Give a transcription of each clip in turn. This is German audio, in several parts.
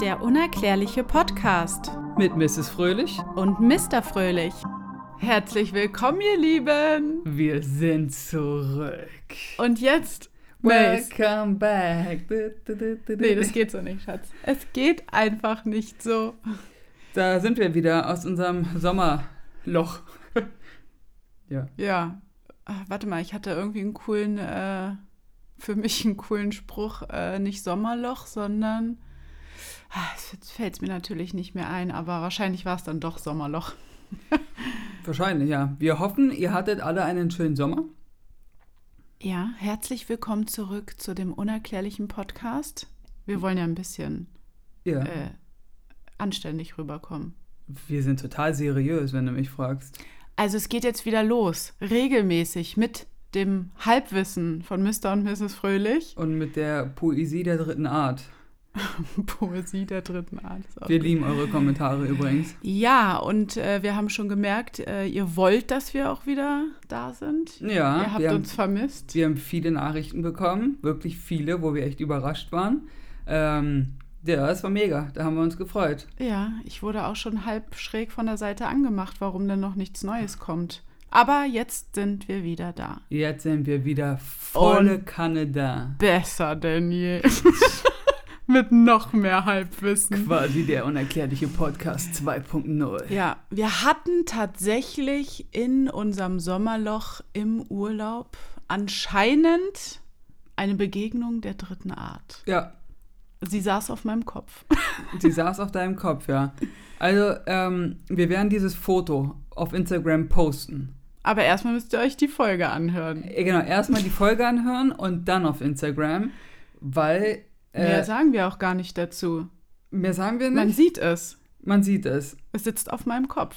Der unerklärliche Podcast Mit Mrs. Fröhlich. und Mr. Fröhlich. Herzlich willkommen, ihr Lieben. Wir sind zurück. Und jetzt. Welcome back. Du, du, du, du, nee, das geht so nicht, Schatz. Es geht einfach nicht so. Da sind wir wieder aus unserem Sommerloch. ja. Ja. Ah, Warte mal, ich hatte irgendwie einen coolen, äh, für mich einen coolen Spruch. Äh, nicht Sommerloch, sondern. Ah, Jetzt fällt es mir natürlich nicht mehr ein, aber wahrscheinlich war es dann doch Sommerloch. Wahrscheinlich, ja. Wir hoffen, ihr hattet alle einen schönen Sommer. Ja, herzlich willkommen zurück zu dem unerklärlichen Podcast. Wir wollen ja ein bisschen Ja. äh, anständig rüberkommen. Wir sind total seriös, wenn du mich fragst. Also es geht jetzt wieder los, regelmäßig mit dem Halbwissen von Mr. und Mrs. Fröhlich. Und mit der Poesie der dritten Art. Poesie der dritten Art. Wir lieben eure Kommentare übrigens. Ja, und äh, wir haben schon gemerkt, äh, ihr wollt, dass wir auch wieder da sind. Ja, ihr habt haben, uns vermisst. wir haben viele Nachrichten bekommen. Wirklich viele, wo wir echt überrascht waren. Ähm, ja, das war mega. Da haben wir uns gefreut. Ja, ich wurde auch schon halb schräg von der Seite angemacht, warum denn noch nichts Neues kommt. Aber jetzt sind wir wieder da. Jetzt sind wir wieder volle Kanne da. Besser denn je. Mit noch mehr Halbwissen. Quasi der unerklärliche Podcast 2.0. Ja, wir hatten tatsächlich in unserem Sommerloch im Urlaub anscheinend eine Begegnung der dritten Art. Ja, Sie saß auf meinem Kopf. sie saß auf deinem Kopf, ja. Also, ähm, wir werden dieses Foto auf Instagram posten. Aber erstmal müsst ihr euch die Folge anhören. Äh, Genau, erstmal die Folge anhören und dann auf Instagram, weil. Mehr Äh, sagen wir auch gar nicht dazu. mehr sagen wir Man nicht. sieht es. Man sieht es. Es sitzt auf meinem Kopf.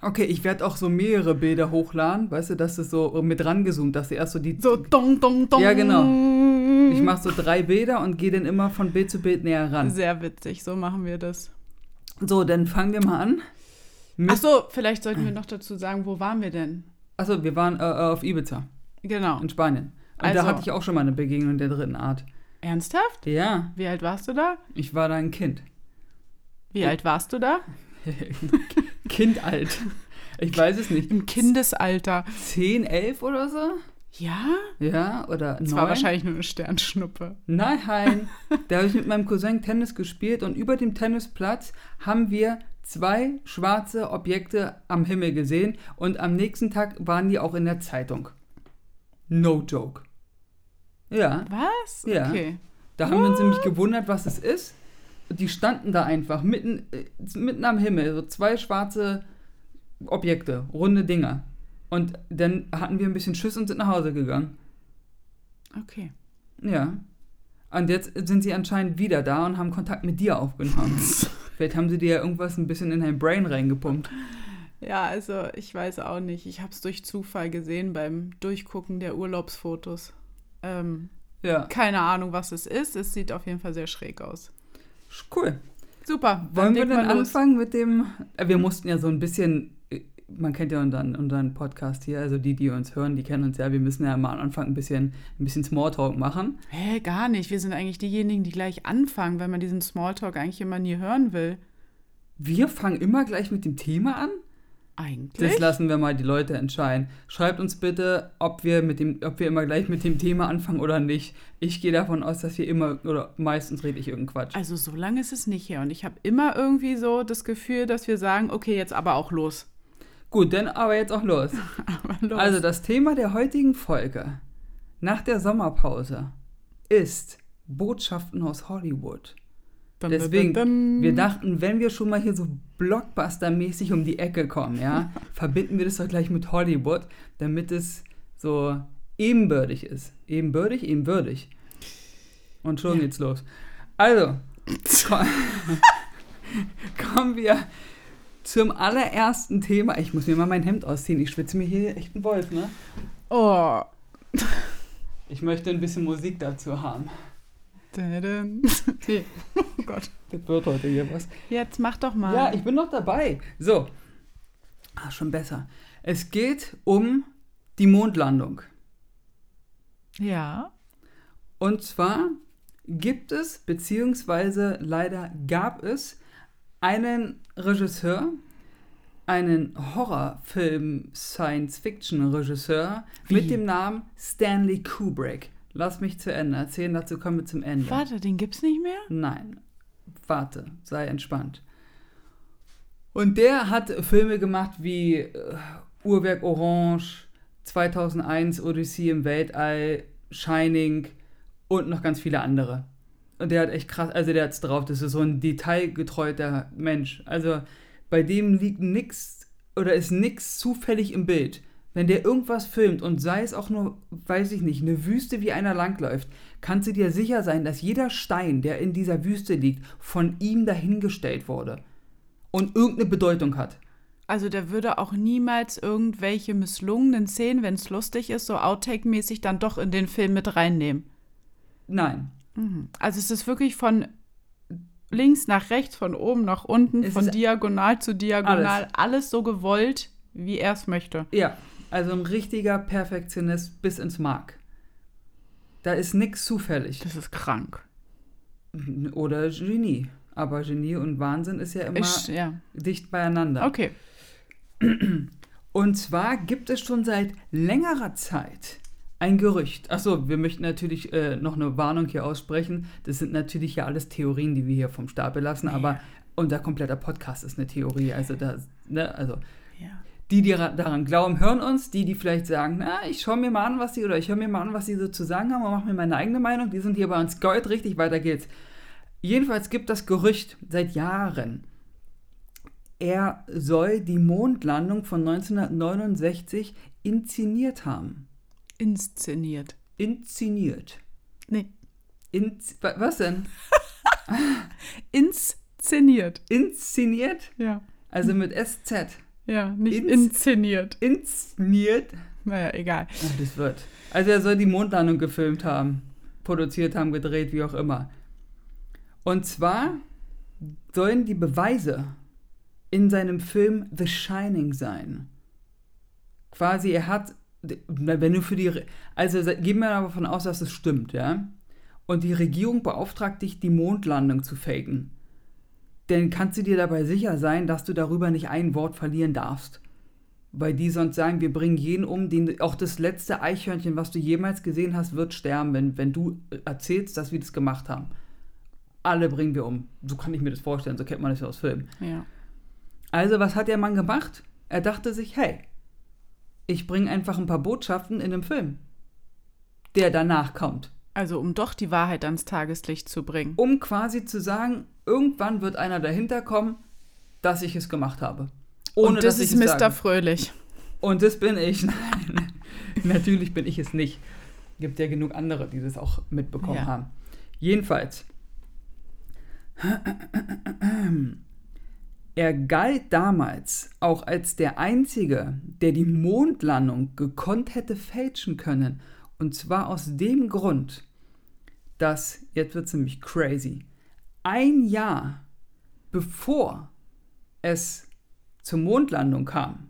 Okay, ich werde auch so mehrere Bilder hochladen, weißt du, dass es so mit rangezoomt, dass du erst so die. So dong, dong, dong. Ja, genau. Ich mache so drei Bilder und gehe dann immer von Bild zu Bild näher ran. Sehr witzig, so machen wir das. So, dann fangen wir mal an. Ach so, vielleicht sollten wir noch dazu sagen, wo waren wir denn? Achso, wir waren äh, auf Ibiza Genau. in Spanien. Und Also- da hatte ich auch schon mal eine Begegnung der dritten Art. Ernsthaft? Ja, Wie alt warst du da? ich war da ein Kind. Wie alt warst du da? kind alt. Ich weiß es nicht. Im Kindesalter. 10, 11 oder so? Ja? Ja, oder 9? war wahrscheinlich nur eine Sternschnuppe. Nein, da habe ich mit meinem Cousin Tennis gespielt und über dem Tennisplatz haben wir zwei schwarze Objekte am Himmel gesehen und am nächsten Tag waren die auch in der Zeitung. No joke. Ja, Was? Ja. Okay. da haben wir uns nämlich gewundert, was es ist. Und die standen da einfach mitten, äh, mitten am Himmel, so zwei schwarze Objekte, runde Dinger. Und dann hatten wir ein bisschen Schiss und sind nach Hause gegangen. Okay. Ja. Und jetzt sind sie anscheinend wieder da und haben Kontakt mit dir aufgenommen. Vielleicht haben sie dir ja irgendwas ein bisschen in dein Brain reingepumpt. Ja, also ich weiß auch nicht. Ich habe es durch Zufall gesehen beim Durchgucken der Urlaubsfotos. Ähm, Ja. keine Ahnung, was es ist. Es sieht auf jeden Fall sehr schräg aus. Cool. Super. Wollen wir denn anfangen mit dem. Äh, Wir mussten ja so ein bisschen. äh, Man kennt ja unseren, unseren Podcast hier, also die, die uns hören, die kennen uns ja. Wir müssen ja mal am Anfang ein bisschen, ein bisschen Smalltalk machen. Hä, gar nicht. Wir sind eigentlich diejenigen, die gleich anfangen, weil man diesen Smalltalk eigentlich immer nie hören will. Wir fangen immer gleich mit dem Thema an. Eigentlich? Das lassen wir mal die Leute entscheiden. Schreibt uns bitte, ob wir, mit dem, ob wir immer gleich mit dem Thema anfangen oder nicht. Ich gehe davon aus, dass wir immer, oder meistens rede ich irgendeinen Quatsch. Also so lange ist es nicht her. Und ich habe immer irgendwie so das Gefühl, dass wir sagen, okay, jetzt aber auch los. Gut, dann aber jetzt auch los. Los. Also das Thema der heutigen Folge nach der Sommerpause ist Botschaften aus Hollywood. Deswegen, wir dachten, wenn wir schon mal hier so Blockbuster-mäßig um die Ecke kommen, ja, verbinden wir das doch gleich mit Hollywood, damit es so ebenbürtig ist. Ebenbürtig, ebenwürdig. Und schon Ja. geht's los. Also, ko- kommen wir zum allerersten Thema. Ich muss mir mal mein Hemd ausziehen. Ich schwitze mir hier echt einen Wolf, ne? Oh. Ich möchte ein bisschen Musik dazu haben. Nee. Oh Gott. Das wird heute hier was. Jetzt mach doch mal. Ja, ich bin noch dabei. So. Ah, schon besser. Es geht um die Mondlandung. ja. Und zwar gibt es, beziehungsweise leider gab es, einen Regisseur, einen Horrorfilm-Science-Fiction-Regisseur mit dem Namen Stanley Kubrick. Lass mich zu Ende erzählen, dazu kommen wir zum Ende. Warte, den gibt's nicht mehr? Nein, warte, sei entspannt. Und der hat Filme gemacht wie äh, Uhrwerk Orange, 2001 Odyssey im Weltall, Shining und noch ganz viele andere. Und der hat echt krass, also der hat's drauf, das ist so ein detailgetreuter Mensch. Also bei dem liegt nix oder ist nix zufällig im Bild. Wenn der irgendwas filmt und sei es auch nur, weiß ich nicht, eine Wüste, wie einer langläuft, kannst du dir sicher sein, dass jeder Stein, der in dieser Wüste liegt, von ihm dahingestellt wurde und irgendeine Bedeutung hat. Also der würde auch niemals irgendwelche misslungenen Szenen, wenn es lustig ist, so Outtake-mäßig dann doch in den Film mit reinnehmen. Nein. Mhm. Also es ist wirklich von links nach rechts, von oben nach unten, Es von diagonal zu diagonal, alles. alles, so gewollt, wie er es möchte. Ja, also ein richtiger Perfektionist bis ins Mark. Da ist nix zufällig. Das ist krank. Oder Genie. Aber Genie und Wahnsinn ist ja immer Ich, ja. dicht beieinander. Okay. Und zwar gibt es schon seit längerer Zeit ein Gerücht. Achso, wir möchten natürlich äh, noch eine Warnung hier aussprechen. Das sind natürlich ja alles Theorien, die wir hier vom Stapel lassen, aber unser kompletter Podcast ist eine Theorie. Also da, ne, also Ja. Die, die ra- daran glauben, hören uns. Die, die vielleicht sagen, na, ich schaue mir mal an, was sie oder ich höre mir mal an, was sie so zu sagen haben und mache mir meine eigene Meinung. Die sind hier bei uns Gold, richtig, weiter geht's. Jedenfalls gibt das Gerücht seit Jahren. Er soll die Mondlandung von 1969 inszeniert haben. Inszeniert. Inszeniert. Nee. Wa- was denn? Inszeniert. Inszeniert? Ja. Also mit SZ. Ja, nicht Ins- inszeniert. Inszeniert? Naja, egal. Ach, das wird. Also er soll die Mondlandung gefilmt haben, produziert haben, gedreht, wie auch immer. Und zwar sollen die Beweise in seinem Film The Shining sein. Quasi, er hat, wenn du für die, also gehen wir davon aus, dass es stimmt, ja? Und die Regierung beauftragt dich, die Mondlandung zu faken. Dann kannst du dir dabei sicher sein, dass du darüber nicht ein Wort verlieren darfst. Weil die sonst sagen, wir bringen jeden um, den, auch das letzte Eichhörnchen, was du jemals gesehen hast, wird sterben, wenn, wenn du erzählst, dass wir das gemacht haben. Alle bringen wir um. So kann ich mir das vorstellen, so kennt man das ja aus Filmen. Ja. Also, was hat der Mann gemacht? Er dachte sich, hey, ich bringe einfach ein paar Botschaften in einem Film, der danach kommt. Also, um doch die Wahrheit ans Tageslicht zu bringen. Um quasi zu sagen, irgendwann wird einer dahinter kommen, dass ich es gemacht habe. Ohne Und das dass ist ich Mr. sage. Fröhlich. Und das bin ich. Nein, natürlich bin ich es nicht. Gibt ja genug andere, die das auch mitbekommen Ja. haben. Jedenfalls. Er galt damals auch als der Einzige, der die Mondlandung gekonnt hätte fälschen können. Und zwar aus dem Grund, dass, jetzt wird es nämlich crazy, ein Jahr bevor es zur Mondlandung kam,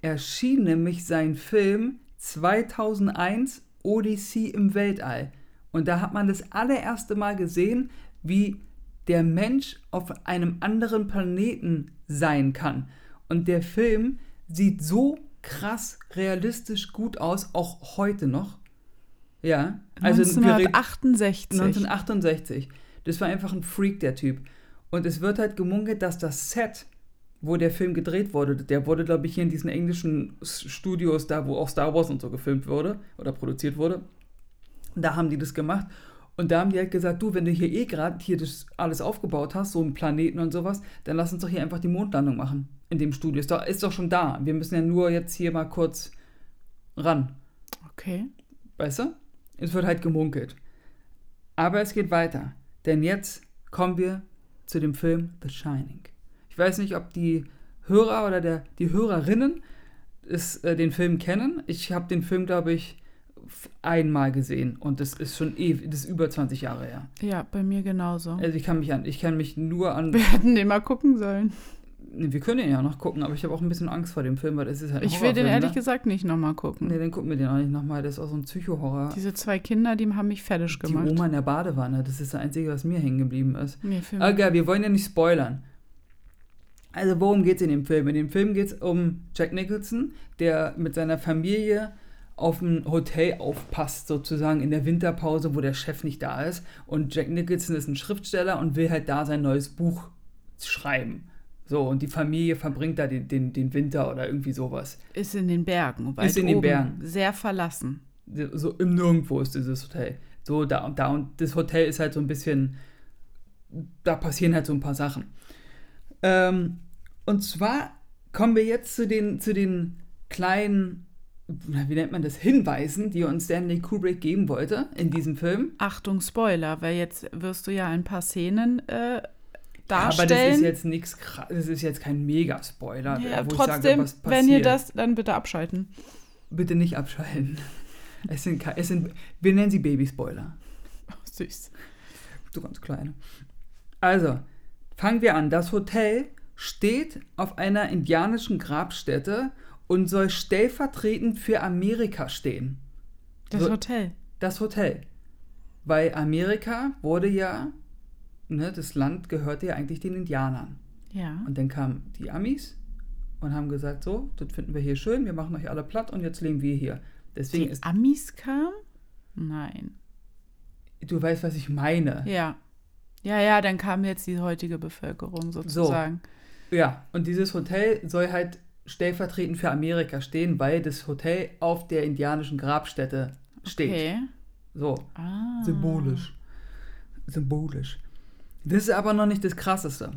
erschien nämlich sein Film 2001 Odyssey im Weltall. Und da hat man das allererste Mal gesehen, wie der Mensch auf einem anderen Planeten sein kann. Und der Film sieht so krass realistisch gut aus, auch heute noch. Ja, also wir reden- 1968. 1968. Das war einfach ein Freak, der Typ. Und es wird halt gemunkelt, dass das Set, wo der Film gedreht wurde, der wurde, glaube ich, hier in diesen englischen Studios, da wo auch Star Wars und so gefilmt wurde oder produziert wurde, da haben die das gemacht. Und da haben die halt gesagt, du, wenn du hier eh gerade hier das alles aufgebaut hast, so einen Planeten und sowas, dann lass uns doch hier einfach die Mondlandung machen. In dem Studio. Ist doch, ist doch schon da. Wir müssen ja nur jetzt hier mal kurz ran. Okay. Weißt du? Es wird halt gemunkelt. Aber es geht weiter. Denn jetzt kommen wir zu dem Film The Shining. Ich weiß nicht, ob die Hörer oder der, die Hörerinnen es, äh, den Film kennen. Ich habe den Film, glaube ich, einmal gesehen und das ist schon ewig, das ist über 20 Jahre her. Ja, bei mir genauso. Also ich kann mich an, ich kann mich nur an, Wir hätten den mal gucken sollen. Wir können ihn ja noch gucken, aber ich habe auch ein bisschen Angst vor dem Film, weil das ist halt ein Ich will den ehrlich ne? gesagt nicht nochmal gucken. Nee, dann gucken wir den auch nicht nochmal. Das ist auch so ein Psycho-Horror. Diese zwei Kinder, die haben mich fertig Die gemacht. Oma in der Badewanne, das ist das Einzige, was mir hängen geblieben ist. Nee, Aber egal, wir wollen ja nicht spoilern. Also worum geht es in dem Film? In dem Film geht es um Jack Nicholson, der mit seiner Familie auf ein Hotel aufpasst, sozusagen in der Winterpause, wo der Chef nicht da ist. Und Jack Nicholson ist ein Schriftsteller und will halt da sein neues Buch schreiben. So, und die Familie verbringt da den, den, den Winter oder irgendwie sowas. ist in den Bergen. Weit Ist in den Bergen. Sehr verlassen. so im Nirgendwo ist dieses Hotel. So da und da und das Hotel ist halt so ein bisschen, da passieren halt so ein paar Sachen. Ähm, und zwar kommen wir jetzt zu den, zu den kleinen, wie nennt man das, Hinweisen, die uns Stanley Kubrick geben wollte in diesem Film. Achtung, Spoiler, weil jetzt wirst du ja ein paar Szenen äh, Aber das ist darstellen. jetzt nichts, das ist jetzt kein Mega-Spoiler. ja, wo ich trotzdem, sage, was wenn ihr das, dann bitte abschalten. Bitte nicht abschalten. Es sind, es sind, wir nennen sie Baby-Spoiler. Oh, süß. Du ganz kleine. Also, fangen wir an. Das Hotel steht auf einer indianischen Grabstätte und soll stellvertretend für Amerika stehen. Das So- Hotel. Das Hotel. Weil Amerika wurde ja, ne, das Land gehörte ja eigentlich den Indianern. Ja. Und dann kamen die Amis und haben gesagt, so, das finden wir hier schön, wir machen euch alle platt und jetzt leben wir hier. Deswegen Die ist, Amis kamen? Nein. du weißt, was ich meine. Ja. Ja, ja, dann kam jetzt die heutige Bevölkerung sozusagen. Ja, und dieses Hotel soll halt stellvertretend für Amerika stehen, weil das Hotel auf der indianischen Grabstätte steht. Okay. So, Ah. symbolisch. Symbolisch. Das ist aber noch nicht das Krasseste.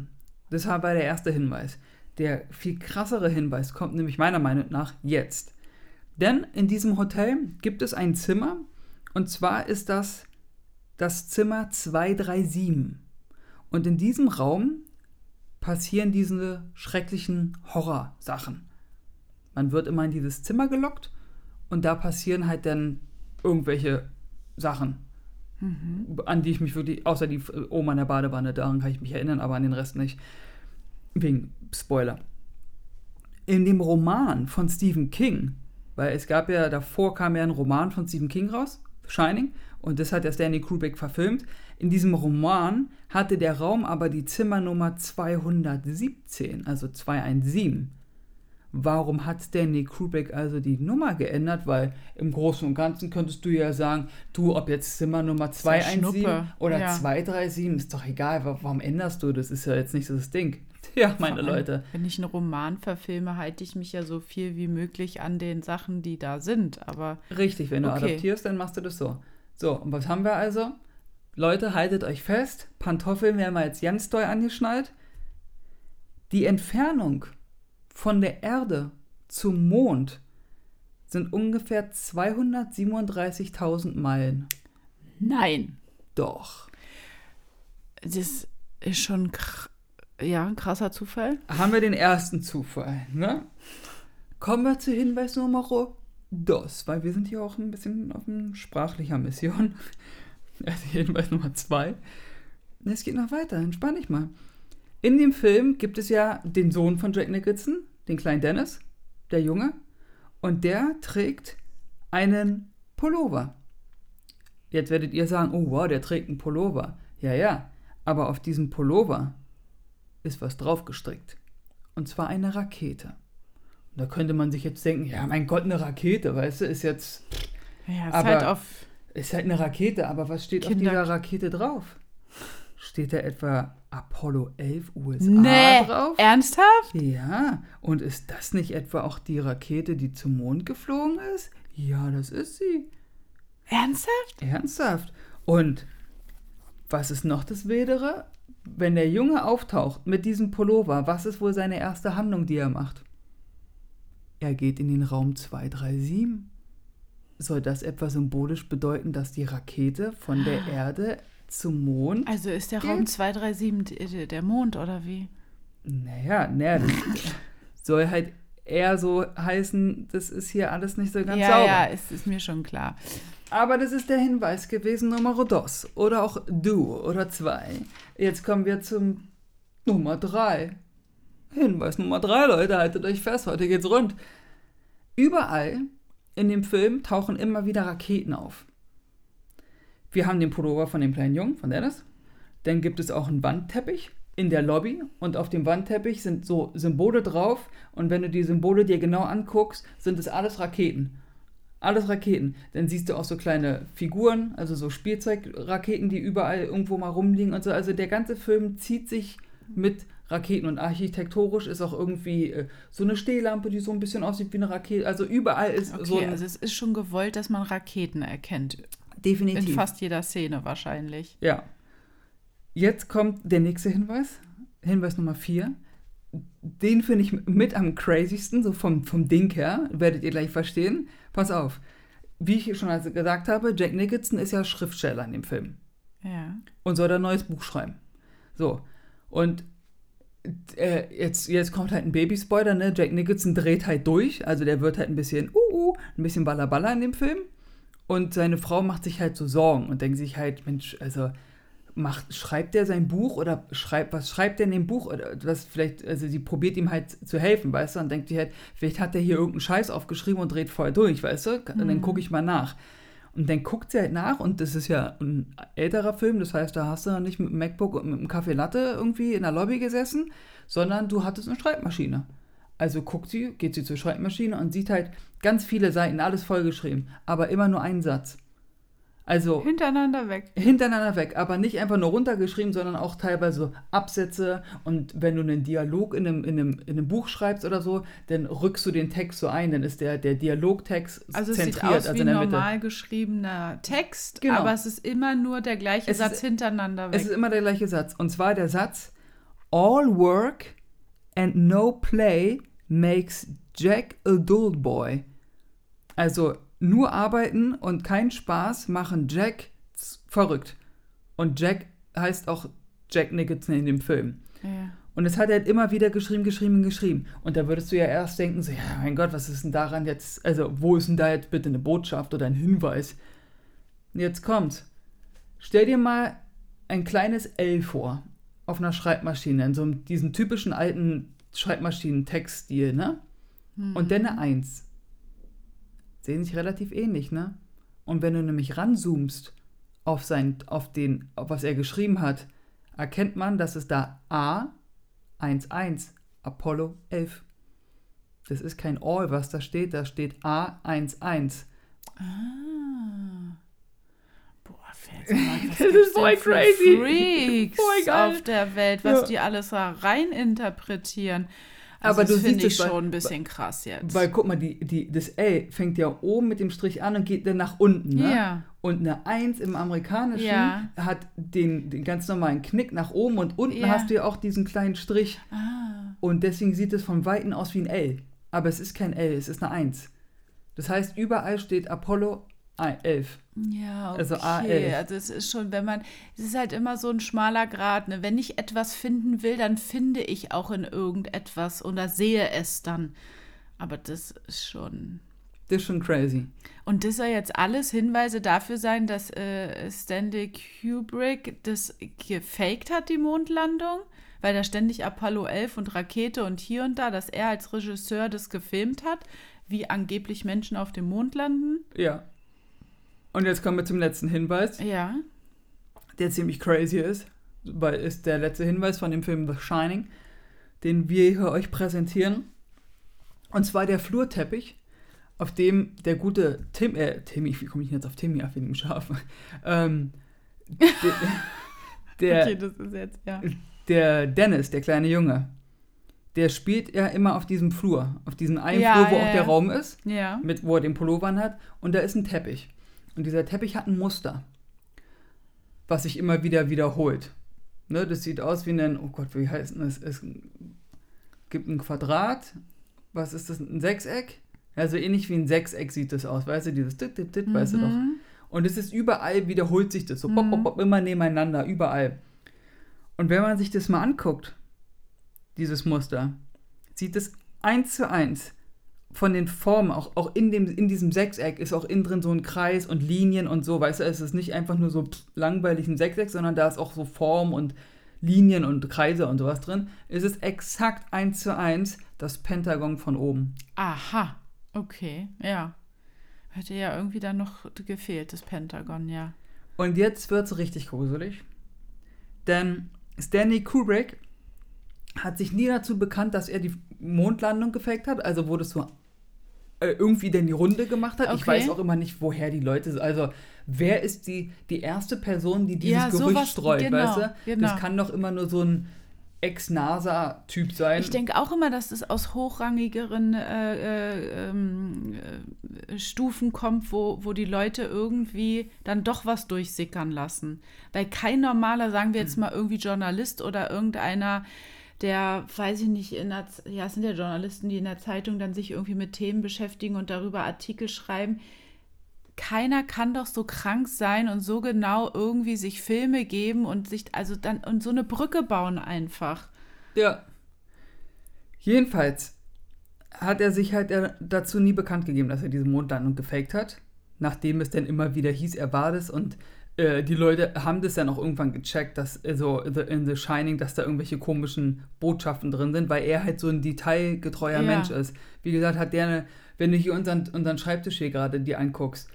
Das war der erste Hinweis. Der viel krassere Hinweis kommt nämlich meiner Meinung nach jetzt. Denn in diesem Hotel gibt es ein Zimmer und zwar ist das das Zimmer 237. Und in diesem Raum passieren diese schrecklichen Horrorsachen. Man wird immer in dieses Zimmer gelockt und da passieren halt dann irgendwelche Sachen, an die ich mich wirklich, außer die Oma in der Badewanne, daran kann ich mich erinnern, aber an den Rest nicht. Wegen Spoiler. In dem Roman von Stephen King, weil es gab ja, davor kam ja ein Roman von Stephen King raus, Shining, und das hat der Stanley Kubrick verfilmt. In diesem Roman hatte der Raum aber die Zimmernummer 217, also 217. Warum hat Stanley Kubrick also die Nummer geändert? Weil im Großen und Ganzen könntest du ja sagen, du, ob jetzt Zimmer Nummer 217 Schnuppe, oder ja. 237, ist doch egal. wa- Warum änderst du? Das ist ja jetzt nicht so das Ding. Ja, meine allem, Leute. Wenn ich einen Roman verfilme, halte ich mich ja so viel wie möglich an den Sachen, die da sind. Aber Richtig, wenn du Okay. adaptierst, dann machst du das so. So, und was haben wir also? Leute, haltet euch fest. Pantoffeln werden wir jetzt ganz doll angeschnallt. Die Entfernung von der Erde zum Mond sind ungefähr 237.000 Meilen. nein. Doch. Das ist schon kr ja, ein krasser Zufall. Haben wir den ersten Zufall, ne? Kommen wir zu Hinweis Nummer dos, weil wir sind hier auch ein bisschen auf einer sprachlicher Mission. Also Hinweis Nummer zwei. Es geht noch weiter, entspann dich mal. In dem Film gibt es ja den Sohn von Jack Nicholson, den kleinen Dennis, der Junge, und der trägt einen Pullover. Jetzt werdet ihr sagen, oh wow, der trägt einen Pullover. Ja, ja, aber auf diesem Pullover ist was draufgestrickt. Und zwar eine Rakete. Und da könnte man sich jetzt denken, ja, mein Gott, eine Rakete, weißt du, ist jetzt, Ja, ist Aber- halt auf. ist halt eine Rakete, aber was steht auf Kinder- dieser Rakete drauf? Steht da etwa Apollo 11 USA Nee, drauf? ernsthaft? Ja, und ist das nicht etwa auch die Rakete, die zum Mond geflogen ist? Ja, das ist sie. Ernsthaft? Ernsthaft. Und was ist noch das Wedere? Wenn der Junge auftaucht mit diesem Pullover, was ist wohl seine erste Handlung, die er macht? Er geht in den Raum 237. Soll das etwa symbolisch bedeuten, dass die Rakete von der Erde zum Mond. Also ist der Geht. Raum 237 d- der Mond oder wie? Naja, naja, das soll halt eher so heißen, das ist hier alles nicht so ganz ja, sauber. ja, es ist mir schon klar. Aber das ist der Hinweis gewesen, Nummer dos. Oder auch du oder zwei. Jetzt kommen wir zum Nummer drei. Hinweis Nummer drei, Leute, haltet euch fest, heute geht's rund. Überall in dem Film tauchen immer wieder Raketen auf. Wir haben den Pullover von dem kleinen Jungen, von Dennis. Dann gibt es auch einen Wandteppich in der Lobby und auf dem Wandteppich sind so Symbole drauf und wenn du die Symbole dir genau anguckst, sind es alles Raketen. Alles Raketen. Dann siehst du auch so kleine Figuren, also so Spielzeugraketen, die überall irgendwo mal rumliegen und so. Also der ganze Film zieht sich mit Raketen und architekturisch ist auch irgendwie äh, so eine Stehlampe, die so ein bisschen aussieht wie eine Rakete. Also überall ist Okay, so. Ein, also es ist schon gewollt, dass man Raketen erkennt. Definitiv. In fast jeder Szene wahrscheinlich. Ja. Jetzt kommt der nächste Hinweis. Hinweis Nummer 4. Den finde ich mit am crazysten, so vom, vom Ding her. Werdet ihr gleich verstehen. Pass auf. Wie ich schon also gesagt habe, Jack Nicholson ist ja Schriftsteller in dem Film. Ja. Und soll da ein neues Buch schreiben. So. Und äh, jetzt, jetzt kommt halt ein Babyspoiler, ne? Jack Nicholson dreht halt durch. Also der wird halt ein bisschen, uh, uh, ein bisschen ballerballer in dem Film. Und seine Frau macht sich halt so Sorgen und denkt sich halt, Mensch, also macht, schreibt der sein Buch oder schreibt, was schreibt der in dem Buch? Oder was vielleicht, also sie probiert ihm halt zu helfen, weißt du, und denkt sich halt, vielleicht hat der hier irgendeinen Scheiß aufgeschrieben und dreht voll durch, weißt du? Und dann gucke ich mal nach. Und dann guckt sie halt nach und das ist ja ein älterer Film, das heißt, da hast du nicht mit dem MacBook und mit dem Kaffee Latte irgendwie in der Lobby gesessen, sondern du hattest eine Schreibmaschine. Also guckt sie, geht sie zur Schreibmaschine und sieht halt ganz viele Seiten, alles vollgeschrieben, aber immer nur einen Satz. Also Hintereinander weg. hintereinander weg, aber nicht einfach nur runtergeschrieben, sondern auch teilweise Absätze. Und wenn du einen Dialog in einem, in einem, in einem Buch schreibst oder so, dann rückst du den Text so ein, dann ist der, der Dialogtext Also es sieht zentriert, aus also wie in ein der Mitte. normal geschriebener Text, Genau. aber es ist immer nur der gleiche Es Satz ist- hintereinander weg. Es ist immer der gleiche Satz. Und zwar der Satz: All work and no play makes Jack a dull boy. Also nur arbeiten und kein Spaß machen Jack verrückt. Und Jack heißt auch Jack Nicholson in dem Film. ja. Und es hat er halt immer wieder geschrieben, geschrieben, geschrieben. Und da würdest du ja erst denken, so, ja, mein Gott, was ist denn daran jetzt, also wo ist denn da jetzt bitte eine Botschaft oder ein Hinweis? Und Jetzt kommt's. Stell dir mal ein kleines L vor auf einer Schreibmaschine, in so einem, diesen typischen alten Schreibmaschinen-Textstil, ne? Und dann eine Eins. Sehen sich relativ ähnlich, ne? Und wenn du nämlich ranzoomst auf sein, auf den, auf was er geschrieben hat, erkennt man, dass es da A 11 Apollo 11. Das ist kein All, was da steht, da steht A11. Ah. Boah, was Das ist voll crazy. Freaks Voll geil. auf der Welt, was Ja. die alles da rein interpretieren. Also Aber das du finde siehst ich schon ein bisschen krass jetzt. Weil guck mal, die, die, das L fängt ja oben mit dem Strich an und geht dann nach unten. Ne? Ja. Und eine 1 im Amerikanischen Ja. hat den, den ganz normalen Knick nach oben und unten Ja. hast du ja auch diesen kleinen Strich. ah. Und deswegen sieht es von Weitem aus wie ein L. Aber es ist kein L, es ist eine 1. Das heißt, überall steht Apollo 11. Ja, okay. Also A11. Also es ist schon, wenn man, es ist halt immer so ein schmaler Grat. Ne? Wenn ich etwas finden will, dann finde ich auch in irgendetwas oder sehe es dann. Aber das ist schon. Das ist schon crazy. Und das soll jetzt alles Hinweise dafür sein, dass äh, Stanley Kubrick das gefaked hat, die Mondlandung? Weil da ständig Apollo 11 und Rakete und hier und da, dass er als Regisseur das gefilmt hat, wie angeblich Menschen auf dem Mond landen. Ja. Und jetzt kommen wir zum letzten Hinweis, Ja. der ziemlich crazy ist. Weil ist der letzte Hinweis von dem Film The Shining, den wir hier euch präsentieren. Und zwar der Flurteppich, auf dem der gute Tim, äh, Timmy, wie komme ich jetzt auf Timmy auf wegen dem Schaf? Ähm, der, der, Okay, das ist jetzt, ja. der Dennis, der kleine Junge, der spielt ja immer auf diesem Flur, auf diesem einen Ja, Flur, wo ja, auch ja. der Raum ist, mit, wo er den Pullover hat, und da ist ein Teppich. Und dieser Teppich hat ein Muster, was sich immer wieder wiederholt. Ne, das sieht aus wie ein, oh Gott, wie heißt das? Es gibt ein Quadrat, was ist das, ein Sechseck? Ja, so ähnlich wie ein Sechseck sieht das aus, weißt du, dieses dit, dit, dit, weißt du doch. Mhm. Und es ist überall, wiederholt sich das so, bop, bop, bop, immer nebeneinander, überall. Und wenn man sich das mal anguckt, dieses Muster, sieht es eins zu eins von den Formen, auch, auch in, dem, in diesem Sechseck ist auch innen drin so ein Kreis und Linien und so, weißt du, es ist nicht einfach nur so pff, langweilig ein Sechseck, sondern da ist auch so Form und Linien und Kreise und sowas drin, ist es exakt eins zu eins das Pentagon von oben. Aha, okay, ja. Hätte ja irgendwie dann noch gefehlt, das Pentagon, ja. Und jetzt wird es richtig gruselig. Denn Stanley Kubrick hat sich nie dazu bekannt, dass er die Mondlandung gefaked hat. Also wurde es so äh, irgendwie denn die Runde gemacht hat. Okay. Ich weiß auch immer nicht, woher die Leute. Also, wer ist die, die erste Person, die dieses Ja, Gerücht sowas- streut, genau, weißt du? genau. Das kann doch immer nur so ein Ex-NASA-Typ sein. Ich denke auch immer, dass es aus hochrangigeren äh, äh, ähm, äh, Stufen kommt, wo, wo die Leute irgendwie dann doch was durchsickern lassen. Weil kein normaler, sagen wir Hm. jetzt mal irgendwie Journalist oder irgendeiner, der, weiß ich nicht, in der, ja, es sind ja Journalisten, die in der Zeitung dann sich irgendwie mit Themen beschäftigen und darüber Artikel schreiben. Keiner kann doch so krank sein und so genau irgendwie sich Filme geben und sich, also dann, und so eine Brücke bauen einfach. Ja. Jedenfalls hat er sich halt äh, dazu nie bekannt gegeben, dass er diese Mondlandung gefaked hat. Nachdem es dann immer wieder hieß, er war das und äh, die Leute haben das dann auch irgendwann gecheckt, dass so the, in The Shining, dass da irgendwelche komischen Botschaften drin sind, weil er halt so ein detailgetreuer Ja. Mensch ist. Wie gesagt, hat der eine, wenn du hier unseren, unseren Schreibtisch hier gerade dir anguckst,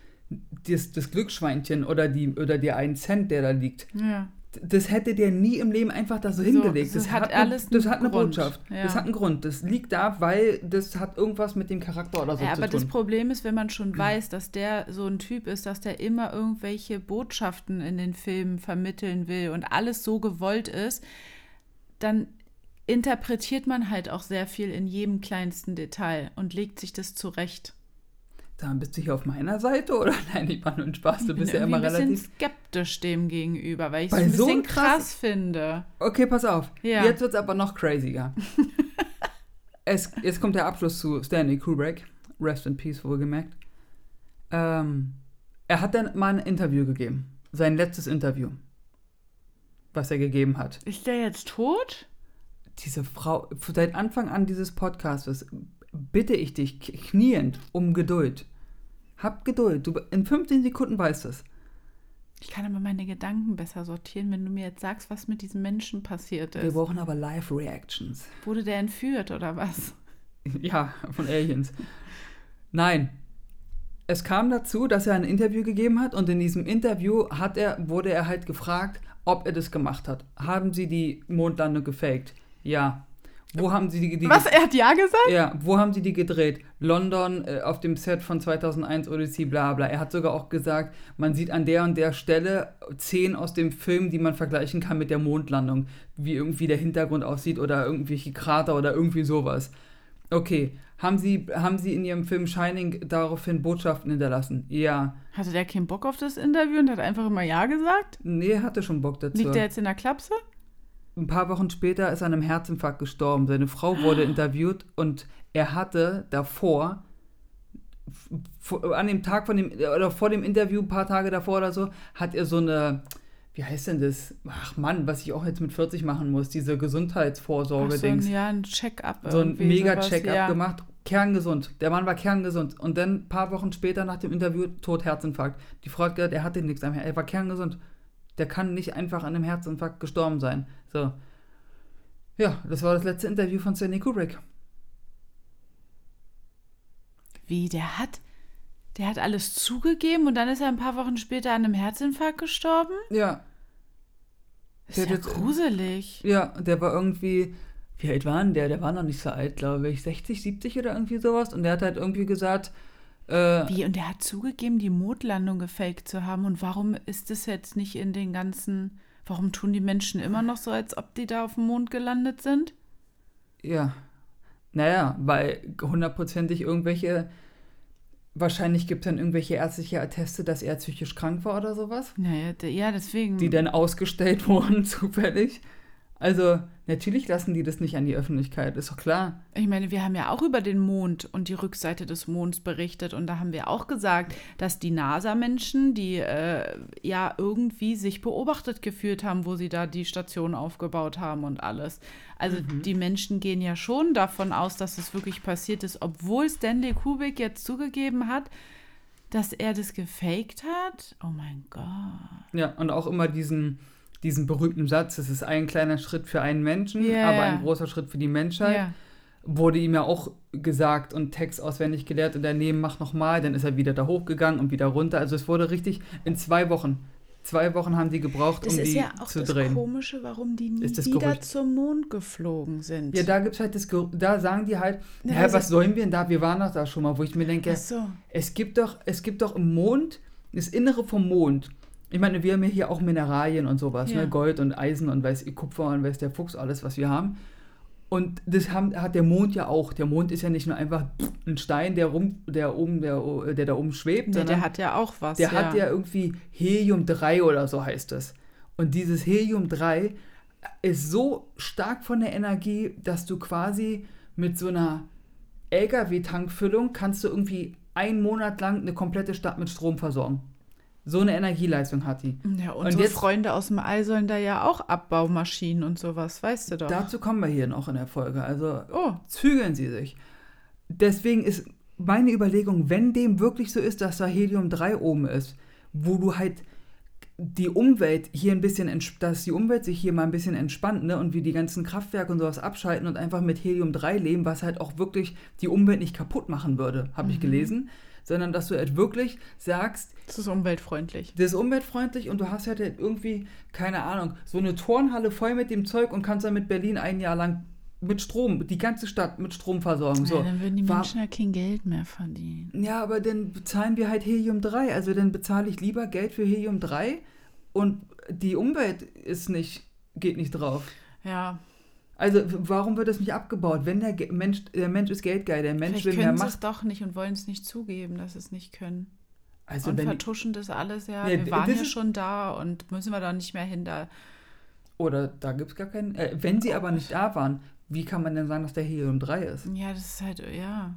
das, das Glücksschweinchen oder die oder der einen Cent, der da liegt, Ja. Das hätte der nie im Leben einfach da so hingelegt. das Das, hat hat, alles eine, das hat eine Grund, Botschaft. ja. Das hat einen Grund. Das liegt da, weil das hat irgendwas mit dem Charakter oder so Ja, zu aber das tun. Problem ist, wenn man schon weiß, dass der so ein Typ ist, dass der immer irgendwelche Botschaften in den Filmen vermitteln will und alles so gewollt ist, dann interpretiert man halt auch sehr viel in jedem kleinsten Detail und legt sich das zurecht. Da bist du hier auf meiner Seite oder? Nein, ich war nur ein Spaß. Du bist ja immer ein bisschen relativ. skeptisch dem gegenüber, weil ich es ein so bisschen krass- krass finde. Okay, pass auf. Ja. Jetzt wird es aber noch crazier. es, jetzt kommt der Abschluss zu Stanley Kubrick. Rest in Peace, wohlgemerkt. Ähm, er hat dann mal ein Interview gegeben. Sein letztes Interview. Was er gegeben hat. Ist der jetzt tot? diese Frau, seit Anfang an dieses Podcasts, bitte ich dich kniend um Geduld. Hab Geduld. Du, in 15 Sekunden weißt es. Ich kann aber meine Gedanken besser sortieren, wenn du mir jetzt sagst, was mit diesem Menschen passiert Wir ist. brauchen aber Live-Reactions. Wurde der entführt oder was? Ja, von Aliens. Nein. Es kam dazu, dass er ein Interview gegeben hat und in diesem Interview hat er, wurde er halt gefragt, ob er das gemacht hat. Haben Sie die Mondlandung gefaked? Ja. Wo haben Sie die, die Was? Er hat ja gesagt? Ja, wo haben sie die gedreht? London, äh, auf dem Set von 2001 Odyssey, bla bla. Er hat sogar auch gesagt, man sieht an der und der Stelle Szenen aus dem Film, die man vergleichen kann mit der Mondlandung. Wie irgendwie der Hintergrund aussieht oder irgendwelche Krater oder irgendwie sowas. Okay, haben sie, haben sie in ihrem Film Shining daraufhin Botschaften hinterlassen? Ja. Hatte der keinen Bock auf das Interview und hat einfach immer Ja gesagt? Nee, er hatte schon Bock dazu. Liegt der jetzt in der Klapse? Ein paar Wochen später ist er an einem Herzinfarkt gestorben. Seine Frau wurde interviewt und er hatte davor, an dem Tag von dem, oder vor dem Interview, ein paar Tage davor oder so, hat er so eine, wie heißt denn das? Ach Mann, was ich auch jetzt mit 40 machen muss, diese Ach, so ein, Gesundheitsvorsorge-Dings. ja, ein Check-up. So ein mega Check-up ja. gemacht. Kerngesund. Der Mann war kerngesund. Und dann ein paar Wochen später nach dem Interview, tot Herzinfarkt. Die Frau hat gesagt, er hatte nichts am Herzen. Er war kerngesund. Der kann nicht einfach an einem Herzinfarkt gestorben sein. So. Ja, das war das letzte Interview von Stanley Kubrick. Wie, der hat, der hat alles zugegeben und dann ist er ein paar Wochen später an einem Herzinfarkt gestorben? Ja. Ist Der ja jetzt- gruselig. Ja, der war irgendwie. Wie alt war denn der? Der war noch nicht so alt, glaube ich. 60, 70 oder irgendwie sowas. Und der hat halt irgendwie gesagt. Äh, Wie, und der hat zugegeben, die Mondlandung gefaked zu haben. Und warum ist das jetzt nicht in den ganzen. Warum tun die Menschen immer noch so, als ob die da auf dem Mond gelandet sind? Ja. Naja, weil hundertprozentig irgendwelche. Wahrscheinlich gibt es dann irgendwelche ärztliche Atteste, dass er psychisch krank war oder sowas, Naja, ja, deswegen. die dann ausgestellt wurden, zufällig. Also, natürlich lassen die das nicht an die Öffentlichkeit, ist doch klar. Ich meine, wir haben ja auch über den Mond und die Rückseite des Monds berichtet und da haben wir auch gesagt, dass die NASA-Menschen, die äh, ja irgendwie sich beobachtet gefühlt haben, wo sie da die Station aufgebaut haben und alles. Also die Menschen gehen ja schon davon aus, dass es wirklich passiert ist, obwohl Stanley Kubrick jetzt zugegeben hat, dass er das gefaked hat. Oh mein Gott. Ja, und auch immer diesen, diesen berühmten Satz, es ist ein kleiner Schritt für einen Menschen, Ja, aber ja. ein großer Schritt für die Menschheit. Ja. Wurde ihm ja auch gesagt und Text auswendig gelehrt und daneben mach nochmal, dann ist er wieder da hochgegangen und wieder runter. Also es wurde richtig in zwei Wochen. Zwei Wochen haben die gebraucht, Das um ist die ja auch zu das drehen. Komische, warum die nie Ist das wieder Gerücht. zum Mond geflogen sind. Ja, da gibt's halt das, Ger- da sagen die halt, Ja, hä, also- was sollen wir denn da? Wir waren doch da schon mal, wo ich mir denke, so. es gibt doch, es gibt doch im Mond, das Innere vom Mond. Ich meine, wir haben ja hier auch Mineralien und sowas, Ja. ne? Gold und Eisen und weiß Kupfer und weiß der Fuchs, alles, was wir haben. Und das haben, hat der Mond ja auch. Der Mond ist ja nicht nur einfach ein Stein, der rum, der oben, der, der da oben schwebt, Nee, sondern der hat ja auch was. der ja. hat ja irgendwie Helium-3 oder so heißt es. Und dieses Helium-3 ist so stark von der Energie, dass du quasi mit so einer LKW-Tankfüllung kannst du irgendwie einen Monat lang eine komplette Stadt mit Strom versorgen. So eine Energieleistung hat die. Ja, Und unsere jetzt- Freunde aus dem All sollen da ja auch Abbaumaschinen und sowas, weißt du doch. Dazu kommen wir hier noch in der Folge. Also oh, zügeln Sie sich. Deswegen ist meine Überlegung, wenn dem wirklich so ist, dass da Helium-3 oben ist, wo du halt die Umwelt hier ein bisschen, dass die Umwelt sich hier mal ein bisschen entspannt, ne, und wir die ganzen Kraftwerke und sowas abschalten und einfach mit Helium-3 leben, was halt auch wirklich die Umwelt nicht kaputt machen würde, habe ich gelesen, sondern dass du halt wirklich sagst, das ist umweltfreundlich. das ist umweltfreundlich und du hast halt irgendwie, keine Ahnung, so eine Turnhalle voll mit dem Zeug und kannst dann mit Berlin ein Jahr lang mit Strom, die ganze Stadt mit Strom versorgen. So. Ja, dann würden die War- Menschen ja kein Geld mehr verdienen. Ja, aber dann bezahlen wir halt Helium-3. Also dann bezahle ich lieber Geld für Helium-3 und die Umwelt ist nicht, geht nicht drauf. Ja, Also warum wird das nicht abgebaut? Wenn der Ge Mensch, der Mensch ist geldgeil, der Mensch vielleicht will mehr können sie es Macht. doch nicht und wollen es nicht zugeben, dass sie es nicht können. Also und wenn, vertuschen das alles ja. Ja, wir waren ja schon da und müssen wir da nicht mehr hin. Da. oder da gibt es gar keinen. Äh, wenn sie aber nicht da waren, wie kann man denn sagen, dass der Helium-3 ist? Ja, das ist halt, ja.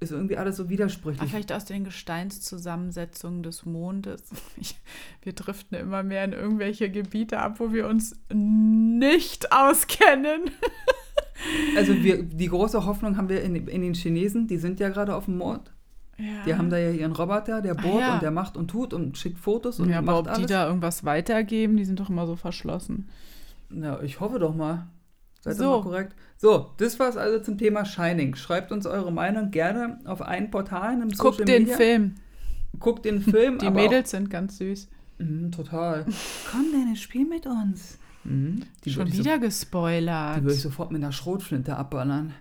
Ist irgendwie alles so Aber widersprüchlich. vielleicht aus den Gesteinszusammensetzungen des Mondes. Ich, wir driften immer mehr in irgendwelche Gebiete ab, wo wir uns nicht auskennen. Also wir, die große Hoffnung haben wir in, in den Chinesen, die sind ja gerade auf dem Mond. Ja. Die haben da ja ihren Roboter, der Ah, bohrt ja. und der macht und tut und schickt Fotos und ja, aber macht ob alles. die da irgendwas weitergeben, die sind doch immer so verschlossen. Ja, ich hoffe doch mal. Seid So. mal korrekt. So, das war's also zum Thema Shining. Schreibt uns eure Meinung gerne auf allen Portalen im Guck Social den Media. Film. Guckt den Film. Die Mädels sind ganz süß. Mhm, total. Komm, Dennis, spiel mit uns. Mhm, Schon wieder So, gespoilert. die würde ich sofort mit einer Schrotflinte abballern.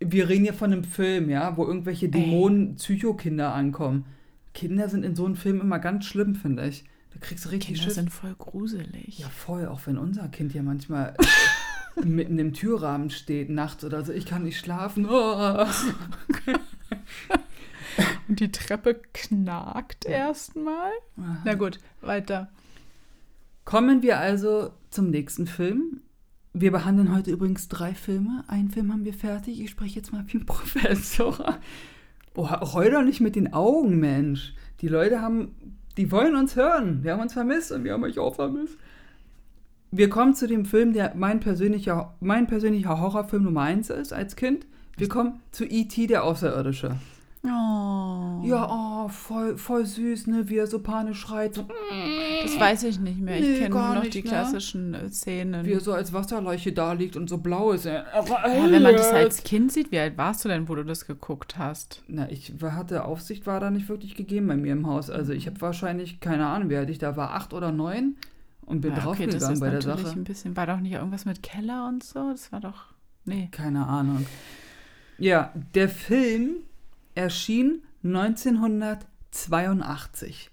Wir reden hier von einem Film, ja, wo irgendwelche Dämonen, Psychokinder ankommen. Kinder sind in so einem Film immer ganz schlimm, finde ich. Da kriegst du richtig Kinder Schiss. sind voll gruselig. Ja, voll, auch wenn unser Kind ja manchmal mitten im Türrahmen steht, nachts oder so, ich kann nicht schlafen. Oh. Und die Treppe knackt erstmal. Na gut, weiter. Kommen wir also zum nächsten Film. Wir behandeln heute übrigens drei Filme. Einen Film haben wir fertig. Ich spreche jetzt mal wie ein Professor. Oh, heul doch nicht mit den Augen, Mensch. Die Leute haben, die wollen uns hören. Wir haben uns vermisst und wir haben euch auch vermisst. Wir kommen zu dem Film, der mein persönlicher, mein persönlicher Horrorfilm Nummer eins ist als Kind. Wir kommen zu E.T., der Außerirdische. Oh. Ja, oh, voll, voll süß, ne, wie er so panisch schreit. So, Das weiß ich nicht mehr. Nee, Ich kenne nur noch nicht, die ne? klassischen äh, Szenen. wie er so als Wasserleiche da liegt und so blau ist. Er. ja, wenn man das als Kind sieht, wie alt warst du denn, wo du das geguckt hast? Na, ich hatte Aufsicht war da nicht wirklich gegeben bei mir im Haus. Also ich habe wahrscheinlich, keine Ahnung, wie alt ich da war, acht oder neun und bin Ja, okay, draufgegangen ist bei der Sache. ein bisschen. War doch nicht irgendwas mit Keller und so? Das war doch. Nee. Keine Ahnung. Ja, der Film erschien 1982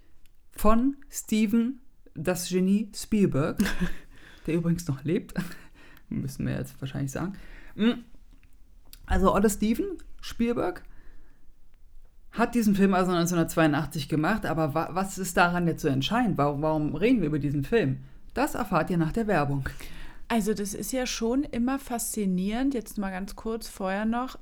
von Steven, das Genie Spielberg, der übrigens noch lebt. Müssen wir jetzt wahrscheinlich sagen. Also Olle Steven Spielberg hat diesen Film also 1982 gemacht, aber wa was ist daran jetzt so entscheidend? Warum, warum reden wir über diesen Film? Das erfahrt ihr nach der Werbung. Also, das ist ja schon immer faszinierend, jetzt mal ganz kurz vorher noch,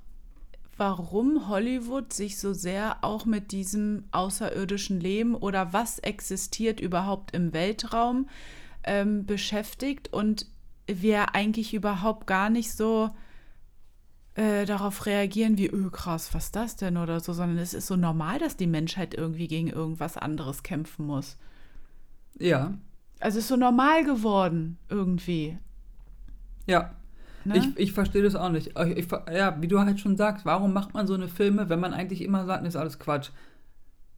warum Hollywood sich so sehr auch mit diesem außerirdischen Leben oder was existiert überhaupt im Weltraum ähm, beschäftigt und wir eigentlich überhaupt gar nicht so äh, darauf reagieren wie, öh, krass, was ist das denn oder so, sondern es ist so normal, dass die Menschheit irgendwie gegen irgendwas anderes kämpfen muss. Ja, Also es ist so normal geworden irgendwie. Ja. Ne? Ich, ich verstehe das auch nicht. Ich, ich, ja, wie du halt schon sagst, warum macht man so eine Filme, wenn man eigentlich immer sagt, das ist alles Quatsch?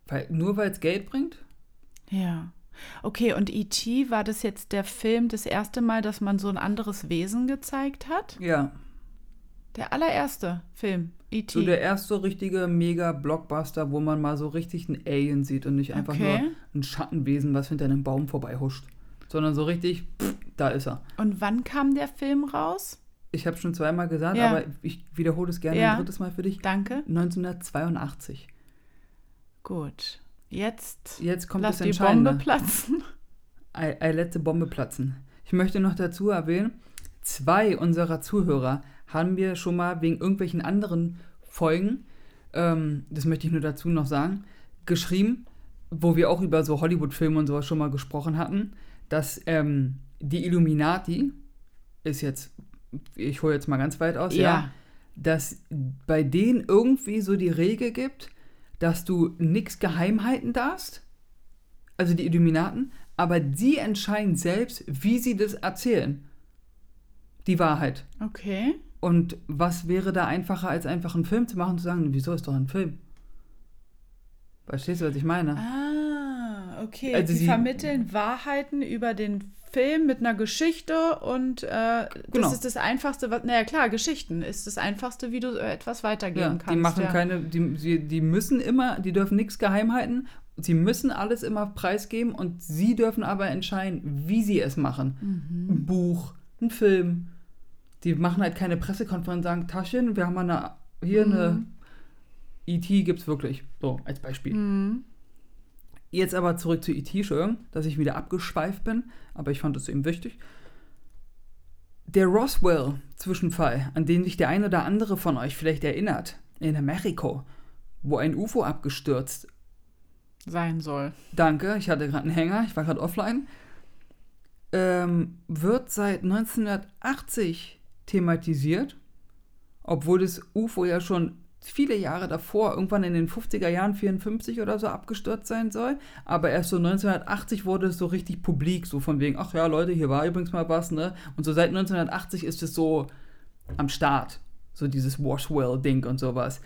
Weil, nur weil es Geld bringt? ja. Okay, und E.T. war das jetzt der Film das erste Mal, dass man so ein anderes Wesen gezeigt hat? Ja. Der allererste Film, E.T. So der erste richtige Mega-Blockbuster, wo man mal so richtig einen Alien sieht und nicht einfach Okay. nur ein Schattenwesen, was hinter einem Baum vorbeihuscht. Sondern so richtig, pff, da ist er. Und wann kam der Film raus? Ich habe schon zweimal gesagt, Ja. aber ich wiederhole es gerne Ja. ein drittes Mal für dich. Danke. 1982. Gut. Jetzt Jetzt kommt lass das die. Bombe platzen. I, I let the Bombe platzen. Ich möchte noch dazu erwähnen, zwei unserer Zuhörer haben wir schon mal wegen irgendwelchen anderen Folgen, ähm, das möchte ich nur dazu noch sagen, geschrieben, wo wir auch über so Hollywood-Filme und sowas schon mal gesprochen hatten, dass ähm, die Illuminati ist jetzt, ich hole jetzt mal ganz weit aus, ja. Ja. dass bei denen irgendwie so die Regel gibt, dass du nichts geheim halten darfst, also die Illuminaten, aber die entscheiden selbst, wie sie das erzählen. Die Wahrheit. Okay. Und was wäre da einfacher, als einfach einen Film zu machen und zu sagen, wieso ist doch ein Film? Verstehst du, was ich meine? Ah, okay. Also die sie- vermitteln Wahrheiten über den Film mit einer Geschichte und äh, das Genau. ist das Einfachste, was, naja klar, Geschichten ist das Einfachste, wie du äh, etwas Ja, weitergeben kannst. die machen ja. keine, die, sie, die müssen immer, die dürfen nichts geheim halten, sie müssen alles immer preisgeben und sie dürfen aber entscheiden, wie sie es machen. Mhm. Ein Buch, ein Film. Die machen halt keine Pressekonferenz und sagen, Taschen, wir haben eine, hier eine Mhm. E.T. gibt's wirklich. So, als Beispiel. Mhm. Jetzt aber zurück zu E.T. Entschuldigung, dass ich wieder abgeschweift bin, aber ich fand es eben wichtig. Der Roswell-Zwischenfall, an den sich der eine oder andere von euch vielleicht erinnert, in Mexiko, wo ein UFO abgestürzt. sein soll. Danke, ich hatte gerade einen Hänger, ich war gerade offline. Ähm, wird seit 1980 thematisiert, obwohl das UFO ja schon viele Jahre davor, irgendwann in den 50er Jahren, 54 oder so, abgestürzt sein soll. Aber erst so 1980 wurde es so richtig publik, so von wegen, ach ja, Leute, hier war übrigens mal was, ne? Und so seit 1980 ist es so am Start, so dieses Roswell-Ding und sowas.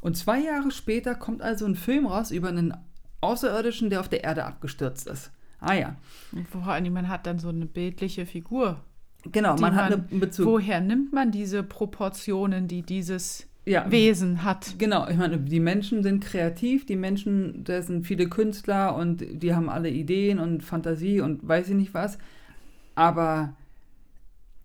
Und zwei Jahre später kommt also ein Film raus über einen Außerirdischen, der auf der Erde abgestürzt ist. Ah ja, Und vor allem, man hat dann so eine bildliche Figur. Genau, die man hat einen Bezug. Woher nimmt man diese Proportionen, die dieses ja, Wesen hat? Genau, ich meine, die Menschen sind kreativ, die Menschen, da sind viele Künstler und die haben alle Ideen und Fantasie und weiß ich nicht was. Aber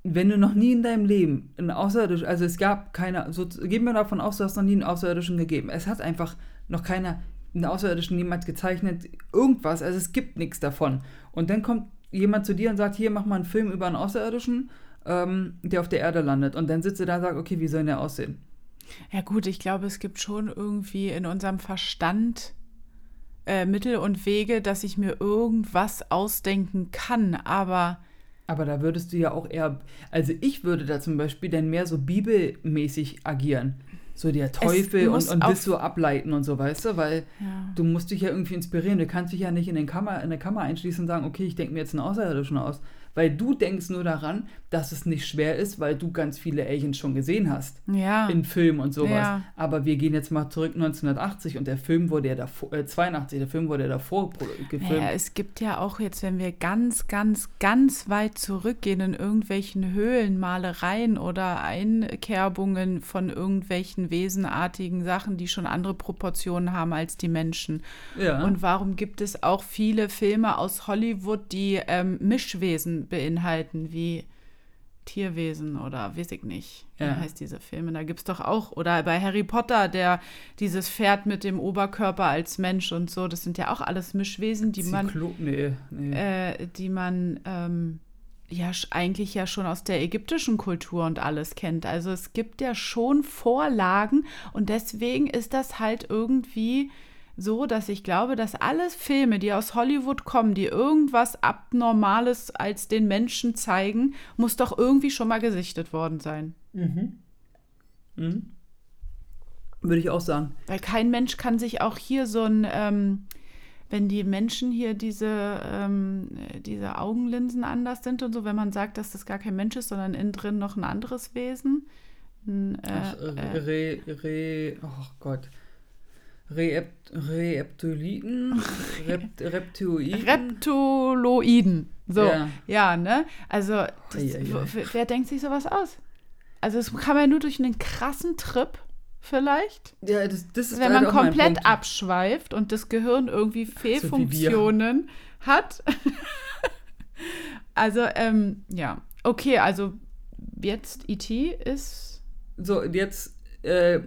wenn du noch nie in deinem Leben einen Außerirdischen, also es gab keine, so gehen wir davon aus, du hast noch nie einen Außerirdischen gegeben. Es hat einfach noch keiner einen Außerirdischen niemals gezeichnet, irgendwas, also es gibt nichts davon. Und dann kommt jemand zu dir und sagt, hier, mach mal einen Film über einen Außerirdischen, ähm, der auf der Erde landet. Und dann sitzt du da und sagst, okay, wie soll denn der aussehen? Ja gut, ich glaube, es gibt schon irgendwie in unserem Verstand äh, Mittel und Wege, dass ich mir irgendwas ausdenken kann, aber Aber da würdest du ja auch eher, also ich würde da zum Beispiel dann mehr so bibelmäßig agieren. So der Teufel und, und das so ableiten und so, weißt du? Weil ja. du musst dich ja irgendwie inspirieren. Du kannst dich ja nicht in, den Kammer, in eine Kammer einschließen und sagen, okay, ich denke mir jetzt einen Außerirdischen aus. Weil du denkst nur daran, dass es nicht schwer ist, weil du ganz viele Aliens schon gesehen hast. Ja. In Filmen und sowas. Ja. Aber wir gehen jetzt mal zurück 1980 und der Film wurde ja davor, äh, 82, der Film wurde ja davor gefilmt. Naja, es gibt ja auch jetzt, wenn wir ganz, ganz, ganz weit zurückgehen in irgendwelchen Höhlenmalereien oder Einkerbungen von irgendwelchen wesenartigen Sachen, die schon andere Proportionen haben als die Menschen. ja. Und warum gibt es auch viele Filme aus Hollywood, die ähm, Mischwesen beinhalten, wie Tierwesen oder weiß ich nicht, wie Ja. heißt diese Filme? Da gibt es doch auch, oder bei Harry Potter, der dieses Pferd mit dem Oberkörper als Mensch und so, das sind ja auch alles Mischwesen, die man, Zyklo nee, nee. äh, die man ähm, ja eigentlich ja schon aus der ägyptischen Kultur und alles kennt. Also es gibt ja schon Vorlagen und deswegen ist das halt irgendwie so, dass ich glaube, dass alle Filme, die aus Hollywood kommen, die irgendwas Abnormales als den Menschen zeigen, muss doch irgendwie schon mal gesichtet worden sein. Mhm. Würde ich auch sagen. Weil kein Mensch kann sich auch hier so ein, ähm, wenn die Menschen hier diese, ähm, diese Augenlinsen anders sind und so, wenn man sagt, dass das gar kein Mensch ist, sondern innen drin noch ein anderes Wesen. Ein, äh, Ach, äh, Re, Re, oh Gott. Reept, Reeptoliten? Rept, Reptoiden? Reptoloiden. So, ja, Ja. ne? Also, das, Ei, ei, ei. w- wer denkt sich sowas aus? Also, das kann man ja nur durch einen krassen Trip vielleicht. Ja, das, das ist Wenn man komplett abschweift und das Gehirn irgendwie. Fehlfunktionen hat. also, ähm, ja. Okay, also jetzt E.T. ist. So, jetzt, äh,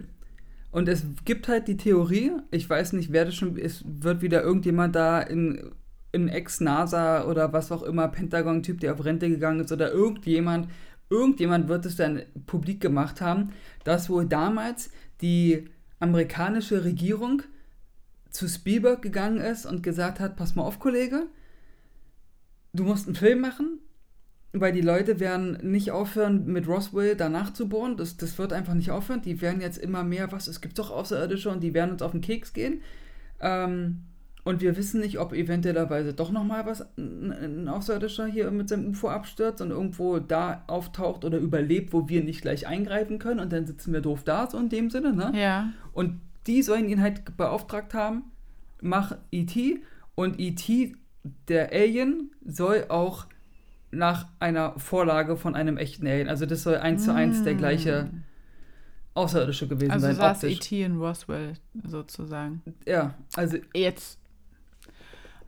und es gibt halt die Theorie, ich weiß nicht, wer das schon, es wird wieder irgendjemand da in, in Ex-NASA oder was auch immer, Pentagon-Typ, der auf Rente gegangen ist oder irgendjemand, irgendjemand wird es dann publik gemacht haben, dass wohl damals die amerikanische Regierung zu Spielberg gegangen ist und gesagt hat, pass mal auf, Kollege, du musst einen Film machen, weil die Leute werden nicht aufhören, mit Roswell danach zu bohren. Das, das wird einfach nicht aufhören. Die werden jetzt immer mehr, was, es gibt doch Außerirdische und die werden uns auf den Keks gehen. Ähm, und wir wissen nicht, ob eventuellerweise doch nochmal was, ein, Außerirdischer hier mit seinem UFO abstürzt und irgendwo da auftaucht oder überlebt, wo wir nicht gleich eingreifen können und dann sitzen wir doof da, so in dem Sinne, ne? Ja. Und die sollen ihn halt beauftragt haben, mach E.T. und E.T., der Alien, soll auch nach einer Vorlage von einem echten Alien, also das soll eins zu eins der gleiche Außerirdische gewesen Also sein, saß optisch. E.T. in Roswell sozusagen. Ja, also Jetzt.